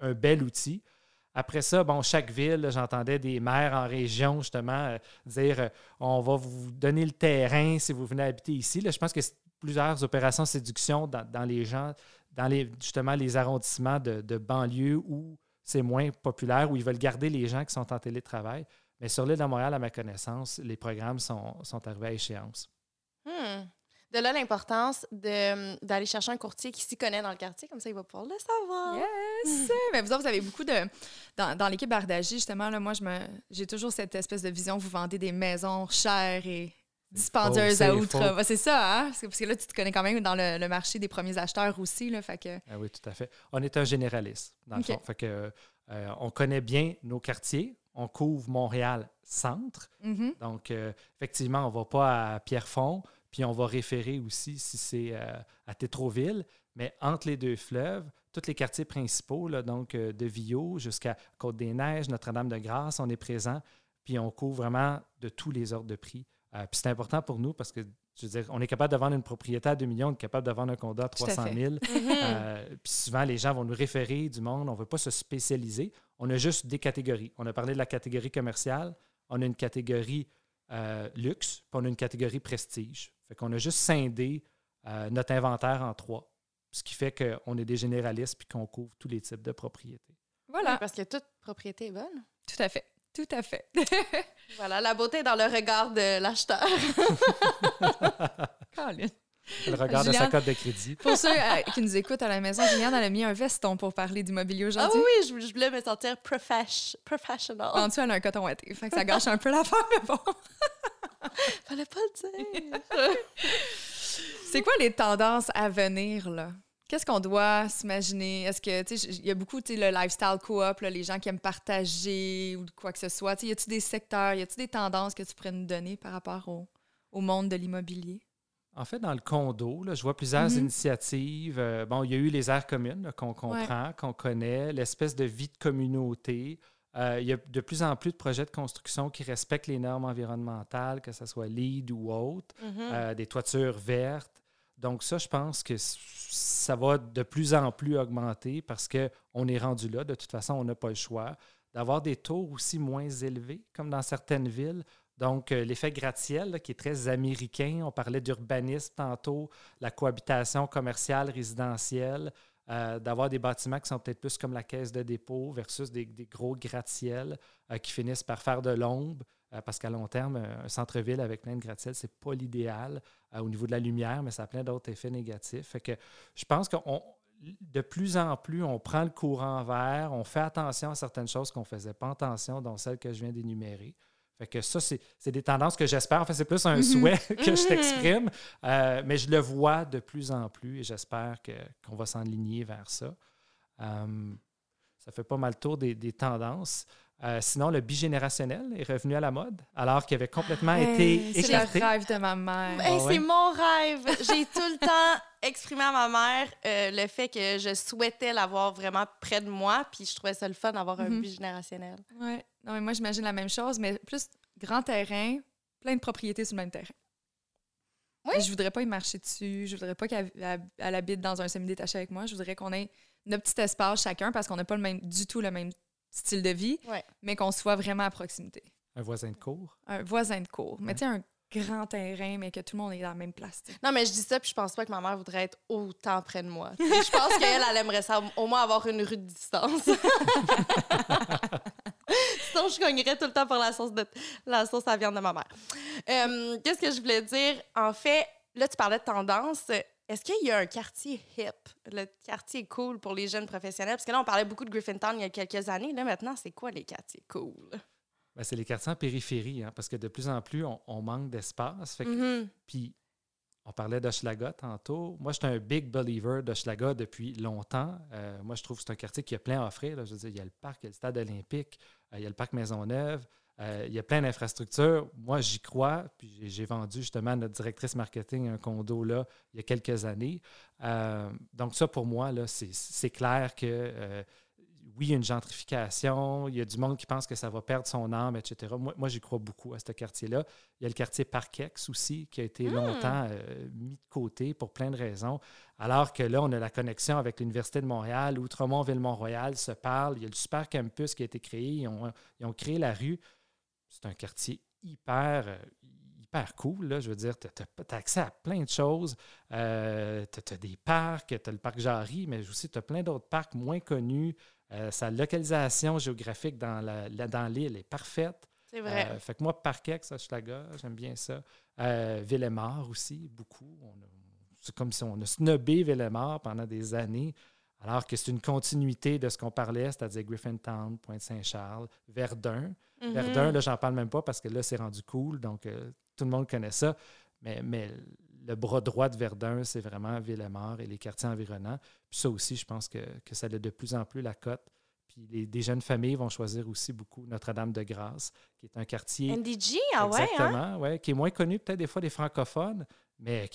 un bel outil. Après ça, bon, chaque ville, j'entendais des maires en région justement euh, dire euh, on va vous donner le terrain si vous venez habiter ici. Je pense que c'est plusieurs opérations séduction dans, les gens, dans les, justement les arrondissements de, de banlieue où c'est moins populaire, où ils veulent garder les gens qui sont en télétravail. Mais sur l'île de Montréal, à ma connaissance, les programmes sont, sont arrivés à échéance. Hmm. De là, l'importance de- d'aller chercher un courtier qui s'y connaît dans le quartier, comme ça, il va pouvoir le savoir. yes! Mais vous autres, vous avez beaucoup de... Dans, dans l'équipe Bardagie, justement, là, moi, je me, j'ai toujours cette espèce de vision, vous vendez des maisons chères et dispendieuses c'est à outre. C'est ça, hein? Parce que, parce que là, tu te connais quand même dans le, le marché des premiers acheteurs aussi, là, fait que... Ah oui, tout à fait. On est un généraliste, dans le fond. Fait que, euh, on connaît bien nos quartiers. On couvre Montréal centre. Mhm. Donc, euh, effectivement, on ne va pas à Pierrefonds, puis on va référer aussi si c'est euh, à Tétroville. Mais entre les deux fleuves, tous les quartiers principaux, là, donc euh, de Villot jusqu'à Côte-des-Neiges, Notre-Dame-de-Grâce, on est présent, puis on couvre vraiment de tous les ordres de prix. Euh, puis c'est important pour nous parce que, je veux dire, on est capable de vendre une propriété à 2 millions, on est capable de vendre un condo à 300 000. Euh, puis souvent, les gens vont nous référer du monde, on ne veut pas se spécialiser. On a juste des catégories. On a parlé de la catégorie commerciale, on a une catégorie luxe, puis on a une catégorie prestige. Fait qu'on a juste scindé notre inventaire en trois ce qui fait qu'on est des généralistes puis qu'on couvre tous les types de propriétés. Voilà. parce que toute propriété est bonne. Tout à fait. Tout à fait. voilà, la beauté dans le regard de l'acheteur. le regard de sa cote de crédit. Pour ceux euh, qui nous écoutent à la maison, Juliane a mis un veston pour parler d'immobilier aujourd'hui. Ah oui, je, voulais me sentir professional. En dessous, elle a un coton ouaté. Fait que ça gâche un peu l'affaire, mais bon. Fallait pas le dire. C'est quoi les tendances à venir, là? Qu'est-ce qu'on doit s'imaginer? Est-ce que, tu sais, il y a beaucoup, tu sais, le lifestyle co-op, les gens qui aiment partager ou quoi que ce soit. Tu sais, y a-tu des secteurs, y a-tu des tendances que tu pourrais nous donner par rapport au, au monde de l'immobilier? En fait, dans le condo, là, je vois plusieurs mm-hmm. initiatives. Euh, bon, il y a eu les aires communes qu'on comprend, qu'on connaît, l'espèce de vie de communauté. Euh, il y a de plus en plus de projets de construction qui respectent les normes environnementales, que ce soit LEED ou autre, mm-hmm. euh, des toitures vertes. Donc ça, je pense que ça va de plus en plus augmenter parce qu'on est rendu là. De toute façon, on n'a pas le choix d'avoir des taux aussi moins élevés, comme dans certaines villes. Donc, euh, l'effet gratte-ciel, qui est très américain, on parlait d'urbanisme tantôt, la cohabitation commerciale, résidentielle, euh, d'avoir des bâtiments qui sont peut-être plus comme la caisse de dépôt versus des, gros gratte-ciel euh, qui finissent par faire de l'ombre. Euh, parce qu'à long terme, un centre-ville avec plein de gratte-ciel, ce n'est pas l'idéal au niveau de la lumière, mais ça a plein d'autres effets négatifs. Fait que je pense que de plus en plus, on prend le courant vert, on fait attention à certaines choses qu'on ne faisait pas attention, dont celles que je viens d'énumérer. Fait que ça, c'est des tendances que j'espère. En fait, c'est plus un mhm. souhait que je t'exprime, euh, mais je le vois de plus en plus et j'espère qu'on va s'enligner vers ça. ça fait pas mal le tour des, des tendances. Euh, sinon, le bigénérationnel est revenu à la mode, alors qu'il avait complètement été écarté. C'est le rêve de ma mère. Ah c'est mon rêve. J'ai tout le temps exprimé à ma mère euh, le fait que je souhaitais l'avoir vraiment près de moi, puis je trouvais ça le fun d'avoir un mhm. bigénérationnel. Oui. Non, mais moi, j'imagine la même chose, mais plus grand terrain, plein de propriétés sur le même terrain. Oui. Je voudrais pas y marcher dessus. Je voudrais pas qu'elle habite dans un semi-détaché avec moi. Je voudrais qu'on ait notre petit espace chacun parce qu'on n'a pas le même, du tout le même style de vie, mais qu'on soit vraiment à proximité. Un voisin de cours? Un voisin de cours. Mais tu sais, un grand terrain, mais que tout le monde est dans la même place. Non, mais je dis ça, puis je pense pas que ma mère voudrait être autant près de moi. je pense qu'elle, elle aimerait ça, au moins avoir une rue de distance. Sinon, je cognerais tout le temps pour la sauce, de, la sauce à viande de ma mère. Euh, qu'est-ce que je voulais dire? En fait, là, tu parlais de tendance. Est-ce qu'il y a un quartier hip, le quartier cool pour les jeunes professionnels? Parce que là, on parlait beaucoup de Griffintown il y a quelques années. Là, maintenant, c'est quoi les quartiers cool? Ben, c'est les quartiers en périphérie, hein, parce que de plus en plus, on, manque d'espace. Mm-hmm. Puis, on parlait d'Hochelaga tantôt. Moi, je suis un big believer d'Hochelaga depuis longtemps. Euh, moi, je trouve que c'est un quartier qui a plein à offrir. Je veux il y a le parc, il y a le stade olympique, euh, il y a le parc Maisonneuve. Euh, il y a plein d'infrastructures. Moi, j'y crois. Puis j'ai vendu justement à notre directrice marketing un condo là il y a quelques années. Donc, ça, pour moi, c'est clair que oui, il y a une gentrification. Il y a du monde qui pense que ça va perdre son âme, etc. Moi, moi j'y crois beaucoup à ce quartier-là. Il y a le quartier Parkex aussi, qui a été hmm. longtemps mis de côté pour plein de raisons. Alors que là, on a la connexion avec l'Université de Montréal, Outremont, Ville-Mont-Royal se parlent. Il y a le super campus qui a été créé. ils ont créé la rue c'est un quartier hyper, euh, hyper cool. Là. Je veux dire, tu as, accès à plein de choses. Euh, tu as, des parcs, tu as le parc Jarry, mais aussi tu as plein d'autres parcs moins connus. Euh, sa localisation géographique dans l'île dans est parfaite. C'est vrai. fait que moi, Parkex, Schlager, j'aime bien ça. Villemort aussi, beaucoup. C'est comme si on a snobé Villemort pendant des années. Alors que c'est une continuité de ce qu'on parlait, c'est-à-dire Griffintown, Pointe-Saint-Charles, Verdun. Mhm. Verdun, là, j'en parle même pas parce que là, c'est rendu cool, donc euh, tout le monde connaît ça. Mais, mais le bras droit de Verdun, c'est vraiment Villemort et les quartiers environnants. Puis ça aussi, je pense que, que ça a de plus en plus la cote. Puis les, des jeunes familles vont choisir aussi beaucoup Notre-Dame-de-Grâce, qui est un quartier. NDG, ah ouais? Hein? Exactement, ouais, qui est moins connu peut-être des fois des francophones, mais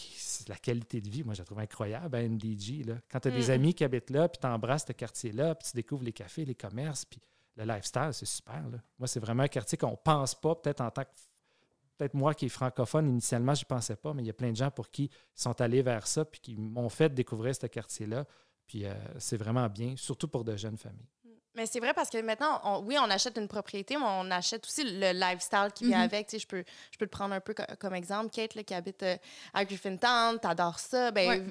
la qualité de vie, moi, je la trouve incroyable à NDG. Là. Quand tu as des Mm. amis qui habitent là, puis tu embrasses ce quartier-là, puis tu découvres les cafés, les commerces, puis le lifestyle, c'est super. Là. Moi, c'est vraiment un quartier qu'on pense pas, peut-être en tant que. Peut-être moi qui est francophone, initialement, je ne pensais pas, mais il y a plein de gens pour qui sont allés vers ça, puis qui m'ont fait découvrir ce quartier-là. Puis euh, c'est vraiment bien, surtout pour de jeunes familles. Mais c'est vrai parce que maintenant, on- oui, on achète une propriété, mais on achète aussi le lifestyle qui vient Mhm. avec. Tu sais, je, peux, je peux te prendre un peu co- comme exemple. Kate, là, qui habite euh, à Griffintown, t'adores ça. Ben, Ouais.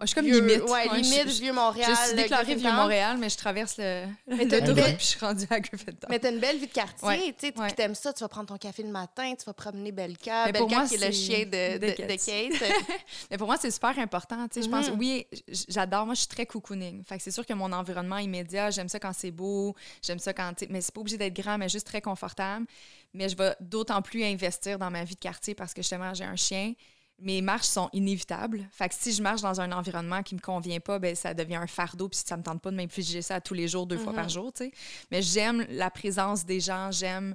Je suis comme vieux- limite. Ouais, Ouais, limite, je- vieux Montréal. Je suis déclarée Griffintown. Vieux-Montréal, mais je traverse le, Mais le puis je suis rendue à Griffintown. Mais t'as une belle vie de quartier, Ouais, tu sais, puis t'aimes ça, tu vas prendre ton café le matin, tu vas promener Belka. Belka moi, qui est le chien de, de, Kate. Mais pour moi, c'est super important. Tu sais, Je pense, Mhm. oui, j'adore. Moi, je suis très cocooning. Fait que c'est sûr que mon environnement immédiat, j'aime ça quand c'est beau, j'aime ça quand. Mais c'est pas obligé d'être grand, mais juste très confortable. Mais je vais d'autant plus investir dans ma vie de quartier parce que justement, j'ai un chien. Mes marches sont inévitables. Fait que si je marche dans un environnement qui me convient pas, ben ça devient un fardeau. Puis ça me tente pas de m'infliger ça tous les jours, deux fois Mhm. par jour. tu sais. Mais j'aime la présence des gens. J'aime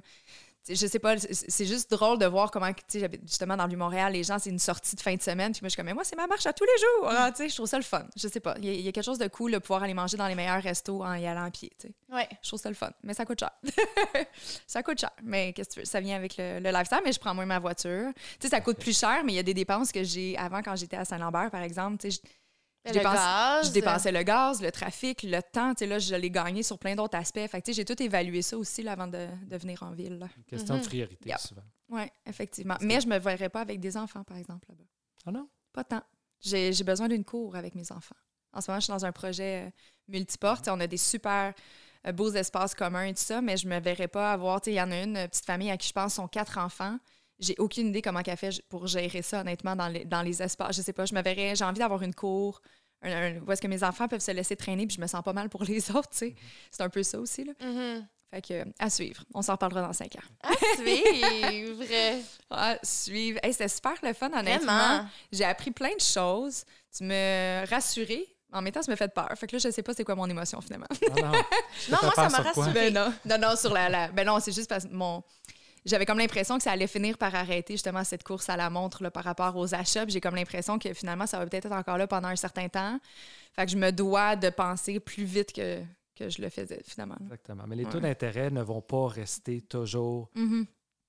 je sais pas, c'est- juste drôle de voir comment, tu sais, justement dans le Montréal, les gens, c'est une sortie de fin de semaine, puis moi, je suis comme, mais moi, c'est ma marche à tous les jours, Ah, tu sais, je trouve ça le fun. Je sais pas, il y, a- il y a quelque chose de cool de pouvoir aller manger dans les meilleurs restos en y allant à pied, tu sais. ouais. Je trouve ça le fun, mais ça coûte cher. ça coûte cher, mais qu'est-ce que tu veux, ça vient avec le, le lifestyle, mais je prends moins ma voiture. Tu sais, ça coûte plus cher, mais il y a des dépenses que j'ai avant quand j'étais à Saint-Lambert, par exemple, tu sais, je- dépense- gaz. je dépensais le gaz, le trafic, le temps. Tu sais, là, je l'ai gagné sur plein d'autres aspects. Fait que, tu sais, j'ai tout évalué ça aussi là, avant de, de venir en ville. là. Une question Mhm. de priorité, Yep. souvent. Oui, effectivement. Mais je me verrais pas avec des enfants, par exemple, là-bas. Ah non? Pas tant. J'ai j'ai besoin d'une cour avec mes enfants. En ce moment, je suis dans un projet euh, multiporte. On a des super euh, beaux espaces communs et tout ça, mais je me verrais pas avoir. tu sais, Il y en a une euh, petite famille à qui je pense sont quatre enfants. J'ai aucune idée comment elle fait pour gérer ça, honnêtement, dans les, dans les espaces. Je sais pas, je me verrais. J'ai envie d'avoir une cour un- un- où est-ce que mes enfants peuvent se laisser traîner, puis je me sens pas mal pour les autres, tu sais. C'est un peu ça aussi, là. Mhm. Fait que, à suivre. On s'en reparlera dans cinq ans. À suivre. À suivre. Hey, c'était super le fun, honnêtement. Vraiment? J'ai appris plein de choses. Tu me rassurais. En même temps, ça me fait peur. Fait que là, je sais pas c'est quoi mon émotion finalement. Ah non. Non, moi, ça m'a rassurée. ben non. Non, non, sur la. la- Ben non, c'est juste parce que mon. J'avais comme l'impression que ça allait finir par arrêter justement cette course à la montre là, par rapport aux achats. Puis J'ai comme l'impression que finalement, ça va peut-être être encore là pendant un certain temps. Fait que je me dois de penser plus vite que, que je le faisais finalement. là. Exactement. Mais les Ouais. taux d'intérêt ne vont pas rester toujours Mhm.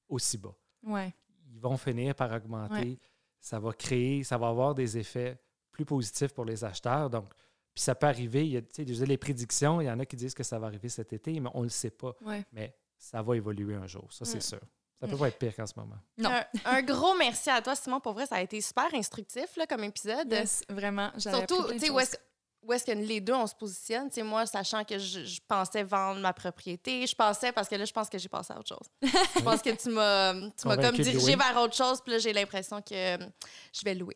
aussi bas. Ouais. Ils vont finir par augmenter. Ouais. Ça va créer, ça va avoir des effets plus positifs pour les acheteurs. Donc, puis ça peut arriver, il y a, tu sais, je veux dire, les prédictions, il y en a qui disent que ça va arriver cet été, mais on ne le sait pas. Ouais. Mais ça va évoluer un jour, ça c'est Mm. sûr. Ça peut pas être pire qu'en ce moment. Non. Un, un gros merci à toi, Simon. Pour vrai, ça a été super instructif là, comme épisode. Yes, vraiment. Surtout, appris plein de tu sais, où est-ce où est-ce que les deux, on se positionne? Tu sais, moi, sachant que je, je pensais vendre ma propriété, je pensais, parce que là, je pense que j'ai passé à autre chose. je pense que tu m'as tu m'as comme dirigé vers autre chose, puis là, j'ai l'impression que euh, je vais louer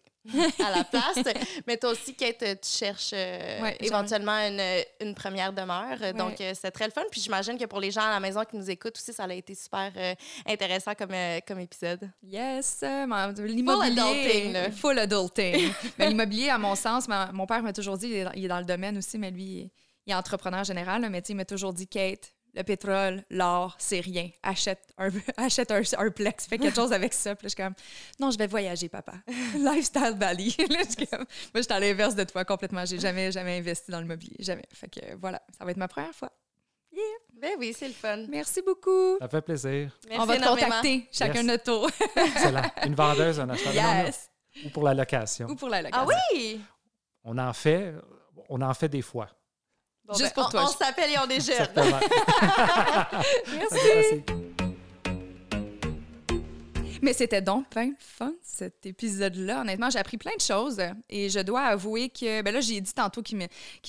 à la place. Mais toi aussi, Kate, tu cherches euh, Ouais, éventuellement une, une première demeure. Donc, euh, c'est très le fun. Puis j'imagine que pour les gens à la maison qui nous écoutent aussi, ça a été super euh, intéressant comme, comme épisode. Yes, euh, ma- adulting, l'immobilier. là. Full adulting. mais l'immobilier, à mon sens, ma- mon père m'a toujours dit, il est, dans, il est dans le domaine aussi, mais lui, il est, il est entrepreneur général, là, mais il m'a toujours dit, Kate, le pétrole, l'or, c'est rien. Achète un, achète un, un plex, fais quelque chose avec ça. Puis là, je suis comme, non, je vais voyager, papa. Lifestyle Valley. Là, je suis comme- moi, je suis à l'inverse de toi complètement. J'ai jamais, jamais investi dans l'immobilier. Jamais. Fait que voilà, ça va être ma première fois. Ben oui, c'est le fun. Merci beaucoup. Ça fait plaisir. Merci On va te contacter, chacun Yes. notre tour. Excellent. Une vendeuse, un acheteur. Non, non, yes. Ou pour la location. Ou pour la Ah location. oui! On en fait, on en fait des fois. Bon, Juste ben, pour on- toi, On, je- s'appelle et on déjeune. Certainement. Merci. Mais c'était donc plein de fun, cet épisode-là. Honnêtement, j'ai appris plein de choses. Et je dois avouer que, ben là, j'ai dit tantôt qu'il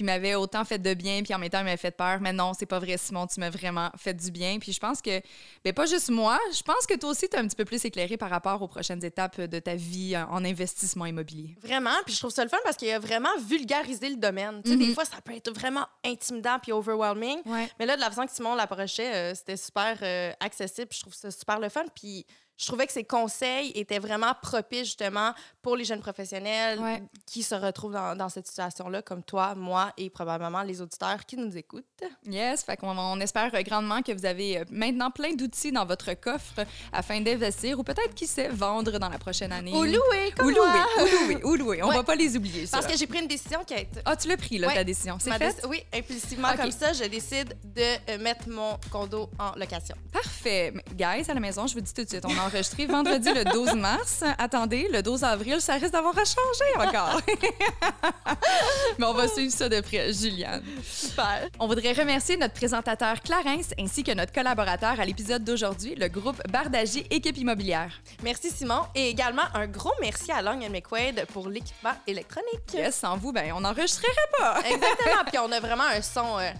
m'avait autant fait de bien, puis en même temps, il m'avait fait peur. Mais non, c'est pas vrai, Simon. Tu m'as vraiment fait du bien. Puis je pense que, ben pas juste moi, je pense que toi aussi, tu es un petit peu plus éclairé par rapport aux prochaines étapes de ta vie en en investissement immobilier. Vraiment, puis je trouve ça le fun parce qu'il a vraiment vulgarisé le domaine. Tu sais, Mhm. des fois, ça peut être vraiment intimidant puis overwhelming. Ouais. Mais là, de la façon que Simon l'approchait, euh, c'était super euh, accessible. puis Je trouve ça super le fun. Puis je trouvais que ses conseils étaient vraiment propices justement pour les jeunes professionnels Ouais. qui se retrouvent dans, dans cette situation-là, comme toi, moi et probablement les auditeurs qui nous écoutent. Yes, fait qu'on on espère grandement que vous avez euh, maintenant plein d'outils dans votre coffre afin d'investir ou peut-être, qui sait, vendre dans la prochaine année. Ou louer, comme Ou louer, moi. ou louer, ou louer. On Ouais. va pas les oublier, ça. Parce que j'ai pris une décision qui a été... Ah, tu l'as pris, là, Ouais. ta décision. C'est fait? déc- Oui, impulsivement, comme ça, je décide de euh, mettre mon condo en location. Parfait. Guys, à la maison, je vous dis tout de suite, on a enregistré vendredi le 12 mars. Attendez, le 12 avril, ça risque d'avoir à changer encore. Mais on va suivre ça de près, Juliane. Super. On voudrait remercier notre présentateur Clarence ainsi que notre collaborateur à l'épisode d'aujourd'hui, le groupe Bardagie Équipe Immobilière. Merci, Simon. Et également, un gros merci à Long McQuaid pour l'équipement électronique. Yes, sans vous, ben, on n'enregistrerait pas. Exactement. Puis on a vraiment un son... euh,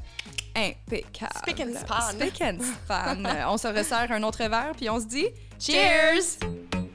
Impeccable. Spick and span. Spick and span. on se resserre un autre verre, puis on se dit Cheers. Cheers.